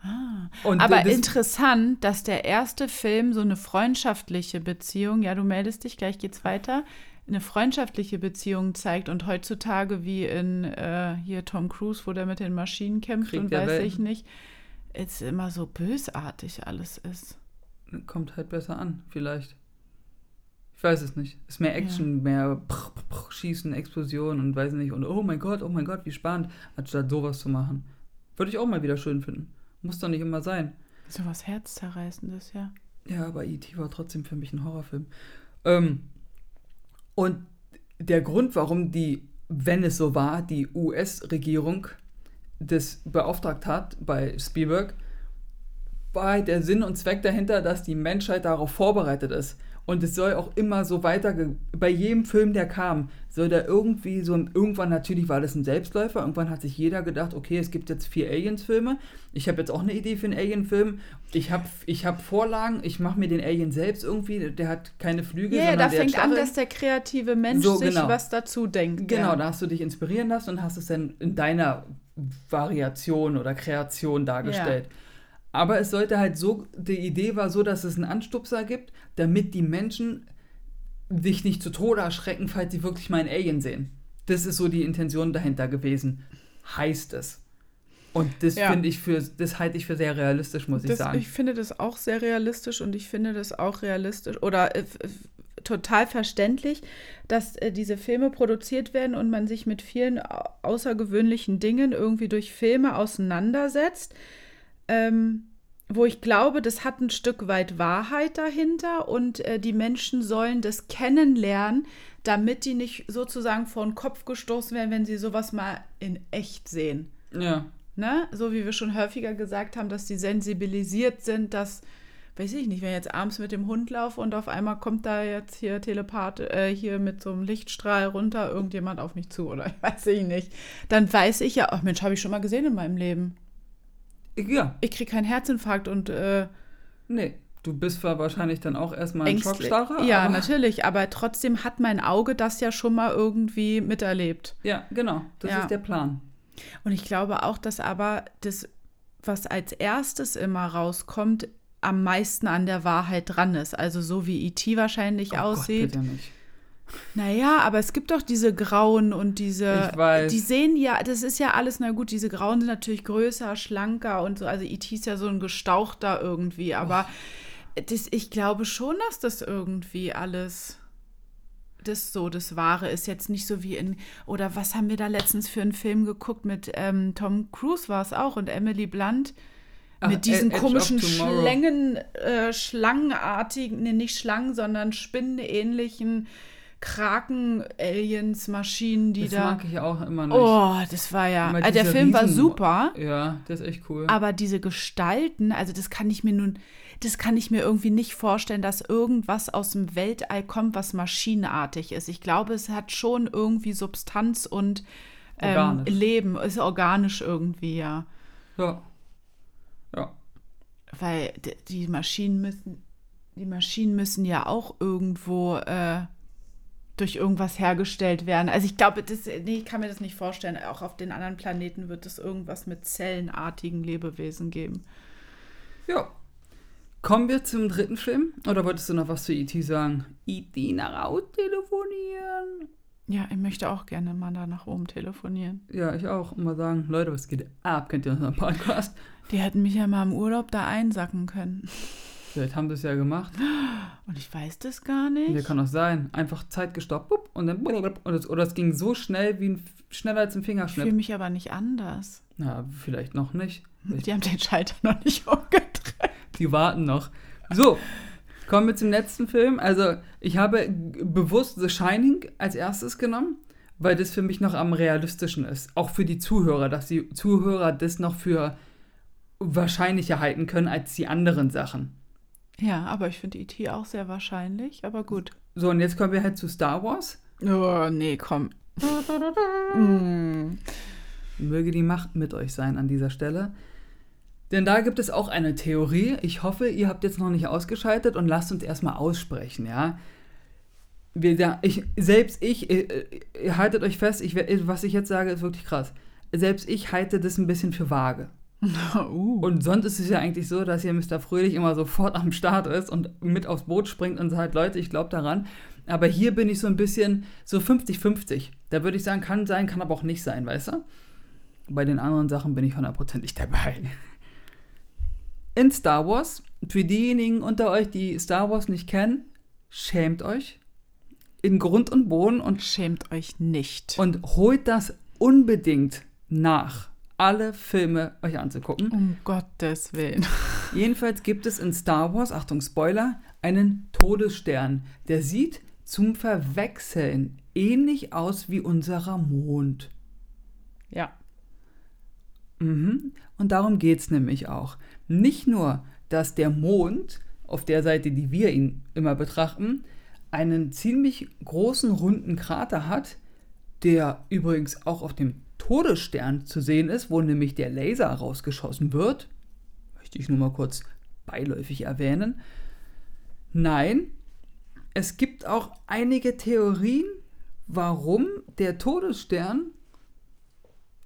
Ah. Aber das, interessant, dass der erste Film so eine freundschaftliche Beziehung, ja, du meldest dich, gleich geht's weiter, eine freundschaftliche Beziehung zeigt und heutzutage wie in äh, hier Tom Cruise, wo der mit den Maschinen kämpft Krieg und weiß Welten. ich nicht, es immer so bösartig alles ist. Kommt halt besser an, vielleicht. Ich weiß es nicht. Ist mehr Action, mehr prr, prr, prr, Schießen, Explosion und weiß nicht. Und oh mein Gott, oh mein Gott, wie spannend, anstatt sowas zu machen. Würde ich auch mal wieder schön finden. Muss doch nicht immer sein. So was Herzzerreißendes, ja. Ja, aber E.T. war trotzdem für mich ein Horrorfilm. Ähm, und der Grund, warum die, wenn es so war, die US-Regierung das beauftragt hat bei Spielberg, war halt der Sinn und Zweck dahinter, dass die Menschheit darauf vorbereitet ist. Und es soll auch immer so weiter, bei jedem Film, der kam, soll da irgendwie so, irgendwann natürlich war das ein Selbstläufer, irgendwann hat sich jeder gedacht, okay, es gibt jetzt vier Aliens-Filme, ich habe jetzt auch eine Idee für einen Alien-Film, ich habe ich hab Vorlagen, ich mache mir den Alien selbst irgendwie, der hat keine Flügel, Ja, ja, sondern da fängt an, dass der kreative Mensch So, sich genau. was dazu denkt. Genau, ja. da hast du dich inspirieren lassen und hast es dann in deiner Variation oder Kreation dargestellt. Aber es sollte halt so, die Idee war so, dass es einen Anstupser gibt, damit die Menschen sich nicht zu Tode erschrecken, falls sie wirklich mal einen Alien sehen. Das ist so die Intention dahinter gewesen, heißt es. Und das Ja. finde ich für, das halte ich für sehr realistisch, muss ich Das, sagen. ich finde das auch sehr realistisch und ich finde das auch realistisch oder äh, total verständlich, dass äh, diese Filme produziert werden und man sich mit vielen au- außergewöhnlichen Dingen irgendwie durch Filme auseinandersetzt. Ähm, wo ich glaube, das hat ein Stück weit Wahrheit dahinter und äh, die Menschen sollen das kennenlernen, damit die nicht sozusagen vor den Kopf gestoßen werden, wenn sie sowas mal in echt sehen. ja. Ne? So wie wir schon häufiger gesagt haben, dass die sensibilisiert sind, dass, weiß ich nicht, wenn ich jetzt abends mit dem Hund laufe und auf einmal kommt da jetzt hier Telepath, äh, hier mit so einem Lichtstrahl runter irgendjemand auf mich zu oder weiß ich nicht, dann weiß ich ja, ach Mensch, habe ich schon mal gesehen in meinem Leben. Ja, Ich kriege keinen Herzinfarkt und äh, nee. Du bist zwar wahrscheinlich dann auch erstmal ein ängstlich. Schockstarrer. Ja, aber, natürlich, aber trotzdem hat mein Auge das ja schon mal irgendwie miterlebt. Ja, genau. Das Ja. ist der Plan. Und ich glaube auch, dass aber das, was als erstes immer rauskommt, am meisten an der Wahrheit dran ist. Also so wie E.T. wahrscheinlich Oh Gott, aussieht. bitte nicht. Naja, aber es gibt doch diese Grauen und diese. Ich weiß. Die sehen ja, das ist ja alles, na gut, diese Grauen sind natürlich größer, schlanker und so. Also E.T. ist ja so ein gestauchter irgendwie, aber das, ich glaube schon, dass das irgendwie alles das so das Wahre ist. Jetzt nicht so wie in, oder was haben wir da letztens für einen Film geguckt mit ähm, Tom Cruise war es auch und Emily Blunt. Ach, mit diesen komischen. Schlängen, äh, schlangenartigen, nee, nicht Schlangen, sondern spinnenähnlichen Kraken-Aliens, Maschinen, die das da. mag ich auch immer nicht. Oh, das war ja. Also der Film war Riesen- super, Ja, das ist echt cool. aber diese Gestalten, also das kann ich mir nun, das kann ich mir irgendwie nicht vorstellen, dass irgendwas aus dem Weltall kommt, was maschinenartig ist. Ich glaube, es hat schon irgendwie Substanz und ähm. Leben, ist organisch irgendwie, ja. ja. Ja. Weil die Maschinen müssen, die Maschinen müssen ja auch irgendwo äh, durch irgendwas hergestellt werden. Also ich glaube, das, nee, ich kann mir das nicht vorstellen. Auch auf den anderen Planeten wird es irgendwas mit zellenartigen Lebewesen geben. Ja. Kommen wir zum dritten Film? Oder wolltest du noch was zu E.T. sagen? E.T. nach Haus telefonieren? Ja, ich möchte auch gerne mal da nach oben telefonieren. Ja, ich auch. Und mal sagen, Leute, was geht ab? Kennt ihr unseren Podcast? Die hätten mich ja mal im Urlaub da einsacken können. Vielleicht haben sie es ja gemacht. Und ich weiß das gar nicht. Ja, kann auch sein. Einfach Zeit gestoppt. bup, Und dann und es, oder es ging so schnell wie ein, schneller als ein ich fühle mich aber nicht anders. Na, vielleicht noch nicht. Die haben den Schalter noch nicht umgedreht. Die warten noch. So, kommen wir zum letzten Film. Also, ich habe bewusst The Shining als erstes genommen, weil das für mich noch am realistischen ist. Auch für die Zuhörer, dass die Zuhörer das noch für wahrscheinlicher halten können als die anderen Sachen. Ja, aber ich finde E.T. auch sehr wahrscheinlich, aber gut. So, und jetzt kommen wir halt zu Star Wars. Oh, nee, komm. Mm. Möge die Macht mit euch sein an dieser Stelle. Denn da gibt es auch eine Theorie. Ich hoffe, ihr habt jetzt noch nicht ausgeschaltet und lasst uns erstmal aussprechen, ja. Wir, da, ich, selbst ich, äh, äh, haltet euch fest, ich, was ich jetzt sage, ist wirklich krass. Selbst ich halte das ein bisschen für vage. Uh. Und sonst ist es ja eigentlich so, dass hier Mr. Fröhlich immer sofort am Start ist und mit aufs Boot springt und sagt, Leute, ich glaube daran. Aber hier bin ich so ein bisschen so 50-50. Da würde ich sagen, kann sein, kann aber auch nicht sein, weißt du? Bei den anderen Sachen bin ich hundertprozentig dabei. In Star Wars, für diejenigen unter euch, die Star Wars nicht kennen, schämt euch in Grund und Boden und Schämt euch nicht. und holt das unbedingt nach, alle Filme euch anzugucken. um Gottes Willen. Jedenfalls gibt es in Star Wars, Achtung Spoiler, einen Todesstern. Der sieht zum Verwechseln ähnlich aus wie unserer Mond. Ja. Mhm. Und darum geht es nämlich auch. Nicht nur, dass der Mond, auf der Seite, die wir ihn immer betrachten, einen ziemlich großen runden Krater hat, der übrigens auch auf dem Todesstern zu sehen ist, wo nämlich der Laser rausgeschossen wird. Möchte ich nur mal kurz beiläufig erwähnen. Nein, es gibt auch einige Theorien, warum der Todesstern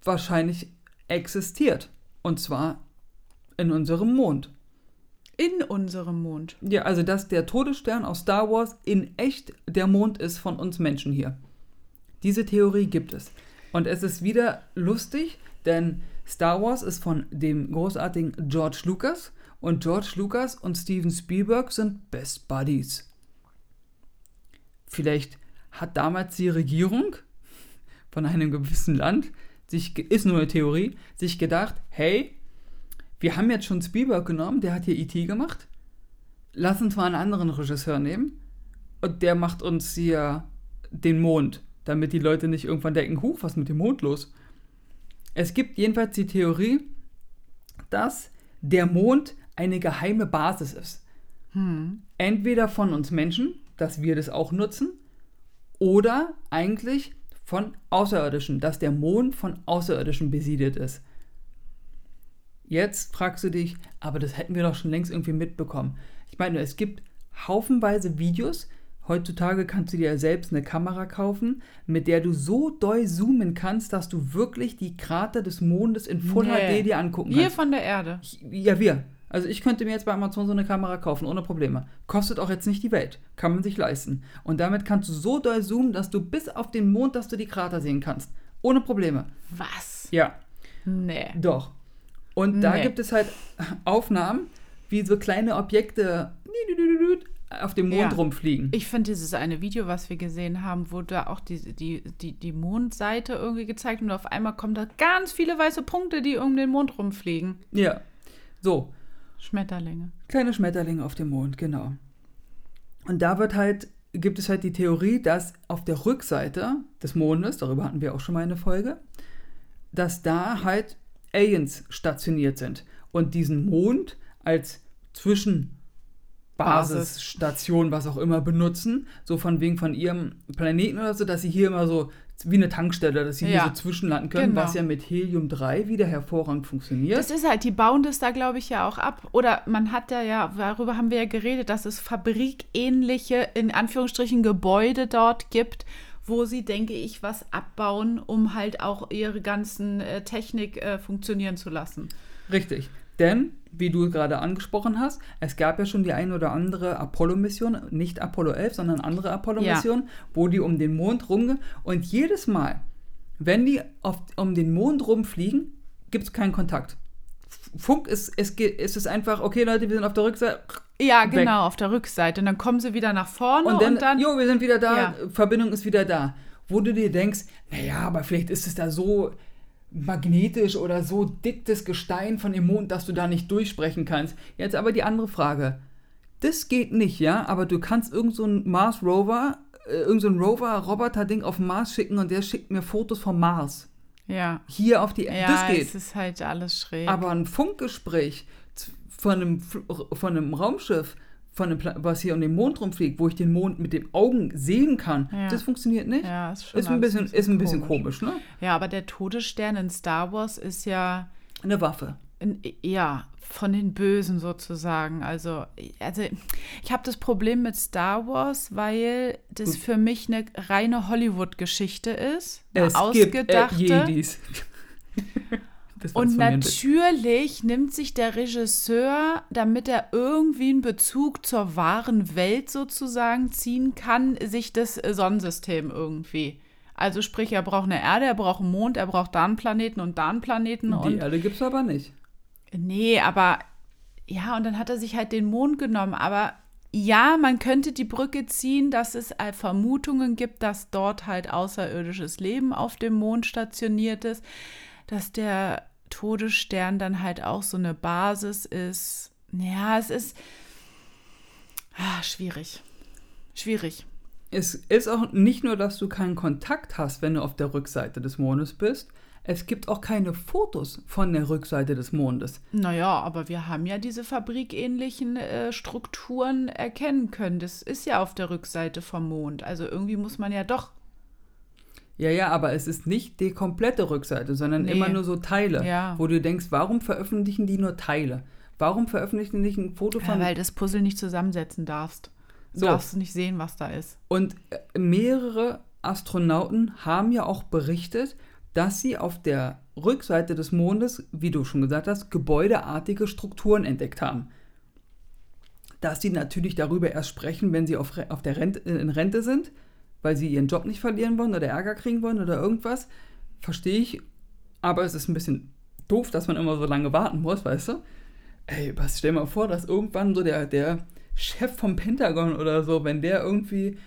wahrscheinlich existiert. Und zwar in unserem Mond. In unserem Mond. Ja, also dass der Todesstern aus Star Wars in echt der Mond ist von uns Menschen hier. Diese Theorie gibt es. Und es ist wieder lustig, denn Star Wars ist von dem großartigen George Lucas und George Lucas und Steven Spielberg sind Best Buddies. Vielleicht hat damals die Regierung von einem gewissen Land sich, ist nur eine Theorie, sich gedacht, hey, wir haben jetzt schon Spielberg genommen, der hat hier E.T. gemacht. Lass uns mal einen anderen Regisseur nehmen. Und der macht uns hier den Mond, damit die Leute nicht irgendwann denken, huh, was ist mit dem Mond los? Es gibt jedenfalls die Theorie, dass der Mond eine geheime Basis ist. Hm. Entweder von uns Menschen, dass wir das auch nutzen, oder eigentlich von Außerirdischen, dass der Mond von Außerirdischen besiedelt ist. Jetzt fragst du dich, aber das hätten wir doch schon längst irgendwie mitbekommen. Ich meine, es gibt haufenweise Videos. Heutzutage kannst du dir selbst eine Kamera kaufen, mit der du so doll zoomen kannst, dass du wirklich die Krater des Mondes in Full Nee. HD dir angucken Wir kannst. von der Erde. Ja, wir. Also ich könnte mir jetzt bei Amazon so eine Kamera kaufen, ohne Probleme. Kostet auch jetzt nicht die Welt. Kann man sich leisten. Und damit kannst du so doll zoomen, dass du bis auf den Mond, dass du die Krater sehen kannst. Ohne Probleme. Was? Ja, Nee. doch. Und da Nee. gibt es halt Aufnahmen, wie so kleine Objekte auf dem Mond Ja. rumfliegen. Ich finde dieses eine Video, was wir gesehen haben, wo da auch die, die, die, die Mondseite irgendwie gezeigt und auf einmal kommen da ganz viele weiße Punkte, die um den Mond rumfliegen. ja. So, Schmetterlinge. Kleine Schmetterlinge auf dem Mond, genau. Und da wird halt gibt es halt die Theorie, dass auf der Rückseite des Mondes, darüber hatten wir auch schon mal eine Folge, dass da halt Aliens stationiert sind und diesen Mond als Zwischenbasisstation, was auch immer, benutzen, so von wegen von ihrem Planeten oder so, dass sie hier immer so wie eine Tankstelle, dass sie Ja, hier so zwischenlanden können, genau. was ja mit Helium-3 wieder hervorragend funktioniert. Das ist halt, die bauen das da, glaube ich, ja auch ab. Oder man hat da ja, darüber haben wir ja geredet, dass es fabrikähnliche, in Anführungsstrichen, Gebäude dort gibt, wo sie, denke ich, was abbauen, um halt auch ihre ganzen äh, Technik äh, funktionieren zu lassen. Richtig. Denn, wie du gerade angesprochen hast, es gab ja schon die ein oder andere Apollo-Mission, nicht Apollo 11, sondern andere Apollo-Mission, wo die um den Mond rumgehen. Und jedes Mal, wenn die auf, um den Mond rumfliegen, gibt es keinen Kontakt. Funk ist, es, es ist einfach, okay Leute, wir sind auf der Rückseite. Ja, Weg. genau, auf der Rückseite. Und dann kommen sie wieder nach vorne Und und dann, dann, jo, wir sind wieder da, Ja. Verbindung ist wieder da. Wo du dir denkst, naja, aber vielleicht ist es da so magnetisch oder so dick das Gestein von dem Mond, dass du da nicht durchsprechen kannst. Jetzt aber die andere Frage. Das geht nicht, ja, aber du kannst irgend so einen Mars Rover, äh, irgend so ein Rover-Roboter-Ding auf den Mars schicken und der schickt mir Fotos vom Mars. ja. Hier auf die Ja, das geht. es ist halt alles schräg. Aber ein Funkgespräch von einem, von einem Raumschiff, von Pla- was hier um den Mond rumfliegt, wo ich den Mond mit den Augen sehen kann, Ja. das funktioniert nicht. ja, ist schon Ist ein bisschen, ist ein bisschen komisch, ne? Ja, aber der Todesstern in Star Wars ist ja Eine Waffe. in, ja, von den Bösen sozusagen. Also, also ich habe das Problem mit Star Wars, weil das Gut. für mich eine reine Hollywood-Geschichte ist. Eine Es gibt äh, ausgedachte. Jedis. Und natürlich nimmt sich der Regisseur, damit er irgendwie einen Bezug zur wahren Welt sozusagen ziehen kann, sich das Sonnensystem irgendwie. Also sprich, er braucht eine Erde, er braucht einen Mond, er braucht da einen Planeten und da einen Planeten. Die und Erde gibt es aber nicht. Nee, aber ja, und dann hat er sich halt den Mond genommen. Aber ja, man könnte die Brücke ziehen, dass es äh, Vermutungen gibt, dass dort halt außerirdisches Leben auf dem Mond stationiert ist, dass der Todesstern dann halt auch so eine Basis ist. Ja, es ist ah, schwierig. Schwierig. Es ist auch nicht nur, dass du keinen Kontakt hast, wenn du auf der Rückseite des Mondes bist. Es gibt auch keine Fotos von der Rückseite des Mondes. Naja, aber wir haben ja diese fabrikähnlichen äh, Strukturen erkennen können. Das ist ja auf der Rückseite vom Mond. Also irgendwie muss man ja doch. Ja, ja, aber es ist nicht die komplette Rückseite, sondern Nee. immer nur so Teile, Ja. wo du denkst, warum veröffentlichen die nur Teile? Warum veröffentlichen die nicht ein Foto Ja, von weil das Puzzle nicht zusammensetzen darfst. Du So. darfst nicht sehen, was da ist. Und äh, mehrere Astronauten haben ja auch berichtet, dass sie auf der Rückseite des Mondes, wie du schon gesagt hast, gebäudeartige Strukturen entdeckt haben. Dass sie natürlich darüber erst sprechen, wenn sie auf, auf der Rente, in Rente sind, weil sie ihren Job nicht verlieren wollen oder Ärger kriegen wollen oder irgendwas, verstehe ich. Aber es ist ein bisschen doof, dass man immer so lange warten muss, weißt du? Ey, was stell mal vor, dass irgendwann so der, der Chef vom Pentagon oder so, wenn der irgendwie,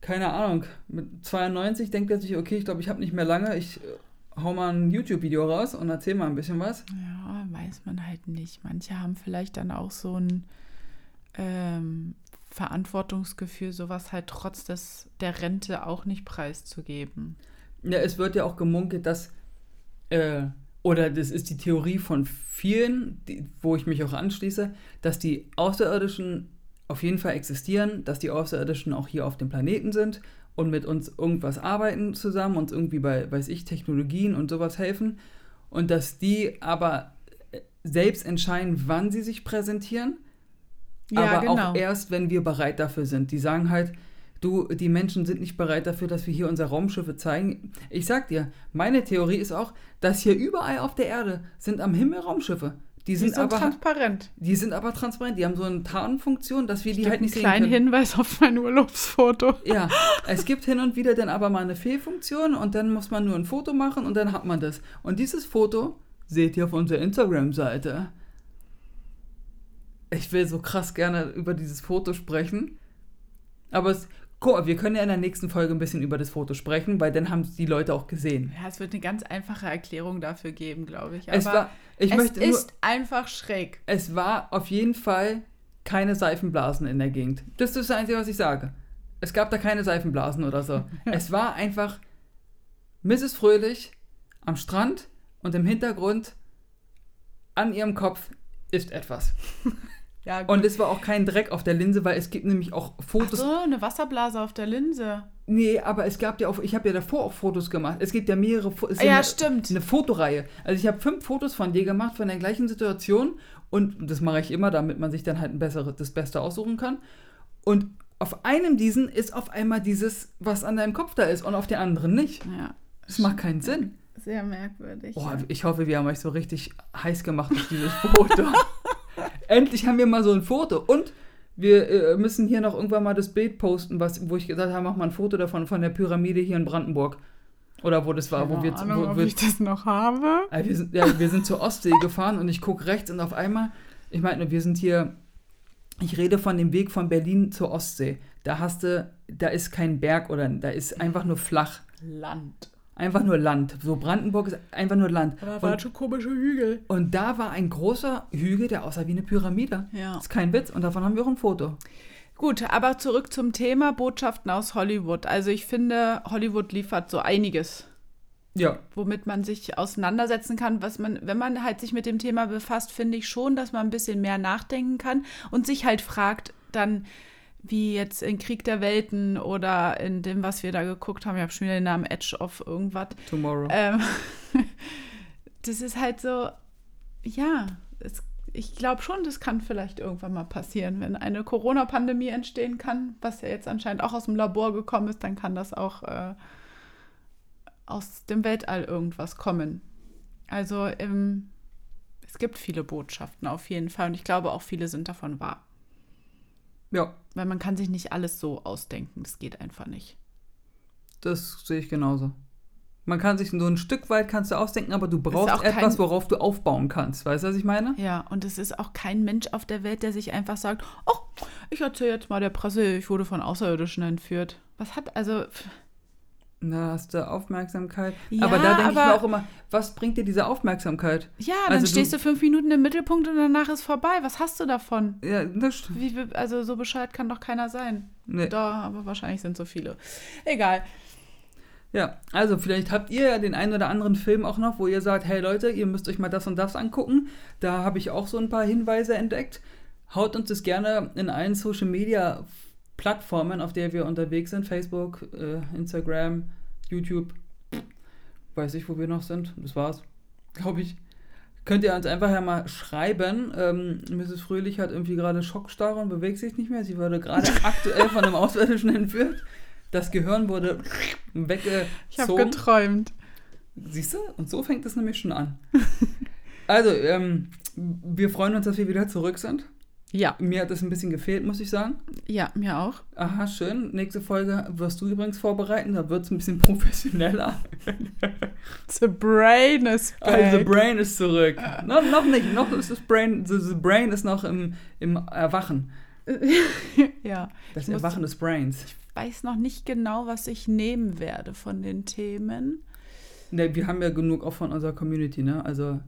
keine Ahnung, mit 92 denkt er sich, okay, ich glaube, ich habe nicht mehr lange, ich äh, hau mal ein YouTube-Video raus und erzähl mal ein bisschen was. Ja, weiß man halt nicht. Manche haben vielleicht dann auch so ein ähm, Verantwortungsgefühl, sowas halt trotz des, der Rente auch nicht preiszugeben. Ja, es wird ja auch gemunkelt, dass, äh, oder das ist die Theorie von vielen, die, wo ich mich auch anschließe, dass die Außerirdischen auf jeden Fall existieren, dass die Außerirdischen auch hier auf dem Planeten sind und mit uns irgendwas arbeiten zusammen, uns irgendwie bei, weiß ich, Technologien und sowas helfen und dass die aber äh, selbst entscheiden, wann sie sich präsentieren, aber auch erst, wenn wir bereit dafür sind. Die sagen halt, du, die Menschen sind nicht bereit dafür, dass wir hier unsere Raumschiffe zeigen. Ich sag dir, meine Theorie ist auch, dass hier überall auf der Erde sind am Himmel Raumschiffe. Die Die sind, sind aber, transparent. die sind aber transparent. Die haben so eine Tarnfunktion, dass wir die halt nicht sehen kleinen können. Hinweis auf mein Urlaubsfoto. Ja, es gibt hin und wieder dann aber mal eine Fehlfunktion und dann muss man nur ein Foto machen und dann hat man das. Und dieses Foto seht ihr auf unserer Instagram-Seite. Ich will so krass gerne über dieses Foto sprechen. Aber es, guck mal, wir können ja in der nächsten Folge ein bisschen über das Foto sprechen, weil dann haben es die Leute auch gesehen. Ja, es wird eine ganz einfache Erklärung dafür geben, glaube ich. es Aber war, ich es möchte nur, ist einfach schräg. es war auf jeden Fall keine Seifenblasen in der Gegend. Das ist das Einzige, was ich sage. Es gab da keine Seifenblasen oder so. Es war einfach Mrs. Fröhlich am Strand und im Hintergrund an ihrem Kopf ist etwas. Ja, Und es war auch kein Dreck auf der Linse, weil es gibt nämlich auch Ach Fotos. so, eine Wasserblase auf der Linse. Nee, aber es gab ja auch, ich habe ja davor auch Fotos gemacht. Es gibt ja mehrere Fotos. Ja, eine, stimmt. Eine Fotoreihe. Also ich habe fünf Fotos von dir gemacht von der gleichen Situation und das mache ich immer, damit man sich dann halt ein besseres, das Beste aussuchen kann. Und auf einem diesen ist auf einmal dieses, was an deinem Kopf da ist und auf der anderen nicht. Ja, Das macht keinen Sinn. sehr merkwürdig. Oh, ich hoffe, wir haben euch so richtig heiß gemacht auf dieses Foto. Endlich haben wir mal so ein Foto. Und wir äh, müssen hier noch irgendwann mal das Bild posten, was, wo ich gesagt habe, mach mal ein Foto davon von der Pyramide hier in Brandenburg. Oder wo das war, wo wir, Keine Ahnung, wo ob wir, ich das noch habe. äh, wir, sind, ja, wir sind zur Ostsee gefahren und ich gucke rechts und auf einmal, ich meine, wir sind hier, ich rede von dem Weg von Berlin zur Ostsee. Da hast du, da ist kein Berg oder, da ist einfach nur flach. Land. Einfach nur Land. So Brandenburg ist einfach nur Land. Aber Und- waren schon komische Hügel. und da war ein großer Hügel, der aussah wie eine Pyramide. Ja. Ist kein Witz. Und davon haben wir auch ein Foto. Gut, aber zurück zum Thema Botschaften aus Hollywood. Also ich finde, Hollywood liefert so einiges, Ja. womit man sich auseinandersetzen kann. Was man, wenn man halt sich mit dem Thema befasst, finde ich schon, dass man ein bisschen mehr nachdenken kann und sich halt fragt, dann wie jetzt in Krieg der Welten oder in dem, was wir da geguckt haben. Ich habe schon wieder den Namen Edge of irgendwas. Tomorrow. Ähm, das ist halt so, ja, es, ich glaube schon, das kann vielleicht irgendwann mal passieren. Wenn eine Corona-Pandemie entstehen kann, was ja jetzt anscheinend auch aus dem Labor gekommen ist, dann kann das auch äh, aus dem Weltall irgendwas kommen. Also ähm, es gibt viele Botschaften auf jeden Fall und ich glaube auch viele sind davon wahr. Ja, Weil man kann sich nicht alles so ausdenken, das geht einfach nicht. das sehe ich genauso. Man kann sich so ein Stück weit kannst du ausdenken, aber du brauchst etwas, worauf du aufbauen kannst. Weißt du, was ich meine? Ja, und es ist auch kein Mensch auf der Welt, der sich einfach sagt, oh, ich erzähle jetzt mal der Presse, ich wurde von Außerirdischen entführt. Was hat, also, Na, hast du Aufmerksamkeit. Ja, aber da denke ich mir auch immer, was bringt dir diese Aufmerksamkeit? ja, dann Also du- stehst du fünf Minuten im Mittelpunkt und danach ist vorbei. Was hast du davon? Ja, das stimmt. Wie, also so bescheuert kann doch keiner sein. Nee. Da, aber wahrscheinlich sind so viele. Egal. Ja, also vielleicht habt ihr ja den einen oder anderen Film auch noch, wo ihr sagt, hey Leute, ihr müsst euch mal das und das angucken. Da habe ich auch so ein paar Hinweise entdeckt. Haut uns das gerne in allen Social Media Plattformen, auf der wir unterwegs sind, Facebook, äh, Instagram, YouTube, weiß ich, wo wir noch sind. Das war's, glaube ich. Könnt ihr uns einfach ja mal schreiben. Ähm, Mrs. Fröhlich hat irgendwie gerade Schockstarre und bewegt sich nicht mehr. Sie wurde gerade aktuell von einem Außerirdischen entführt. Das Gehirn wurde weggezogen. Ich habe geträumt. Siehst du? Und so fängt es nämlich schon an. Also, ähm, wir freuen uns, dass wir wieder zurück sind. Ja, Mir hat das ein bisschen gefehlt, muss ich sagen. ja, mir auch. Aha, schön. Nächste Folge wirst du übrigens vorbereiten. Da wird es ein bisschen professioneller. The brain is back. Also, the Brain ist zurück. No, noch nicht. Noch ist das Brain, the, the Brain ist noch im, im Erwachen. ja. Das Ich muss- Erwachen des Brains. weiß noch nicht genau, was ich nehmen werde von den Themen. Ne, wir haben ja genug auch von unserer Community, ne? Also,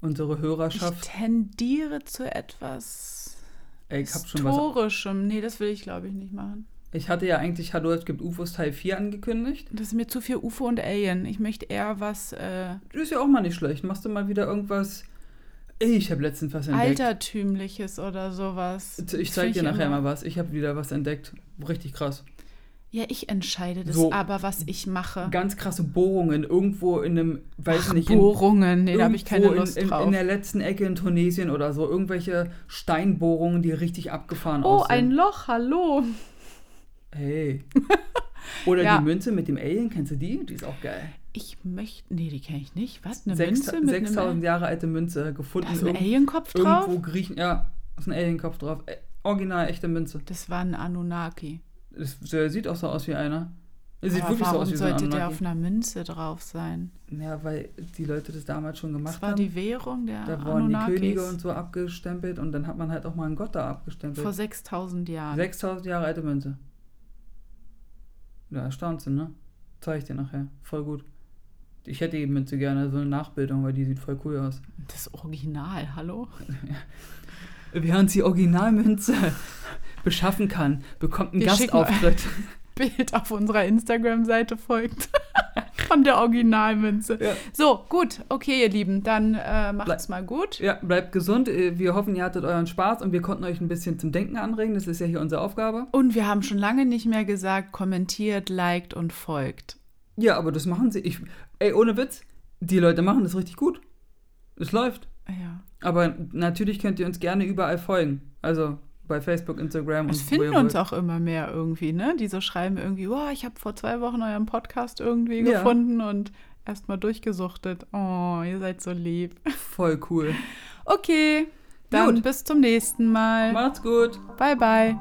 unsere Ich Hörerschaft. tendiere zu etwas ich hab schon was Historischem. Nee, das will ich, glaube ich, nicht machen. Ich hatte ja eigentlich Hallo, es gibt UFOs Teil 4 angekündigt. Das ist mir zu viel UFO und Alien. Ich möchte eher was äh, Das ist ja auch mal nicht schlecht. Machst du mal wieder irgendwas. Ich habe letztens was entdeckt. Altertümliches oder sowas. Ich zeig dir nachher immer- mal was. Ich habe wieder was entdeckt. Richtig krass. Ja, ich entscheide das So. aber, was ich mache. Ganz krasse Bohrungen irgendwo in einem, weiß Ach, nicht, in, Bohrungen. Nee, da habe ich keine Lust in, in, drauf. in der letzten Ecke in Tunesien oder so. Irgendwelche Steinbohrungen, die richtig abgefahren oh, aussehen. ein Loch, hallo. Hey. Oder Ja. die Münze mit dem Alien, kennst du die? Die ist auch geil. Ich möchte. Nee, die kenne ich nicht. Was? Eine Sechs- Münze mit 6000 einem. Jahre alte Münze gefunden. Da ist ein Alienkopf drauf? Irgendwo Griechen, ja, ist ein Alienkopf drauf. Äh, original echte Münze. Das war ein Anunnaki. Das, der sieht auch so aus wie einer. Er sieht Aber wirklich so aus wie so sollte der auf einer Münze drauf sein? Ja, weil die Leute das damals schon gemacht Das war haben. die Währung der da wurden die Könige und so abgestempelt und dann hat man halt auch mal einen Gott da abgestempelt. vor 6000 Jahren. 6000 Jahre alte Münze. Ja, erstaunt ne? Zeig ich dir nachher. Voll gut. Ich hätte die Münze gerne, so eine Nachbildung, weil die sieht voll cool aus. Das Original, hallo? Wir haben die Originalmünze. beschaffen kann, bekommt einen Wir Gastauftritt. Bild auf unserer Instagram-Seite folgt. Von der Originalmünze. Ja. So, gut. Okay, ihr Lieben, dann äh, macht's Ble- mal gut. Ja, bleibt gesund. Äh, Wir hoffen, ihr hattet euren Spaß und wir konnten euch ein bisschen zum Denken anregen. Das ist ja hier unsere Aufgabe. Und wir haben schon lange nicht mehr gesagt, kommentiert, liked und folgt. Ja, aber das machen sie. Ich, ey, ohne Witz, die Leute machen das richtig gut. Es läuft. Ja. Aber natürlich könnt ihr uns gerne überall folgen. Also bei Facebook, Instagram Es finden ihr uns auch immer mehr irgendwie, ne? Die so schreiben irgendwie, oh, ich habe vor zwei Wochen euren Podcast irgendwie Ja. gefunden und erstmal durchgesuchtet. Oh, ihr seid so lieb. Voll cool. Okay, dann Gut. bis zum nächsten Mal. Macht's gut. Bye, bye.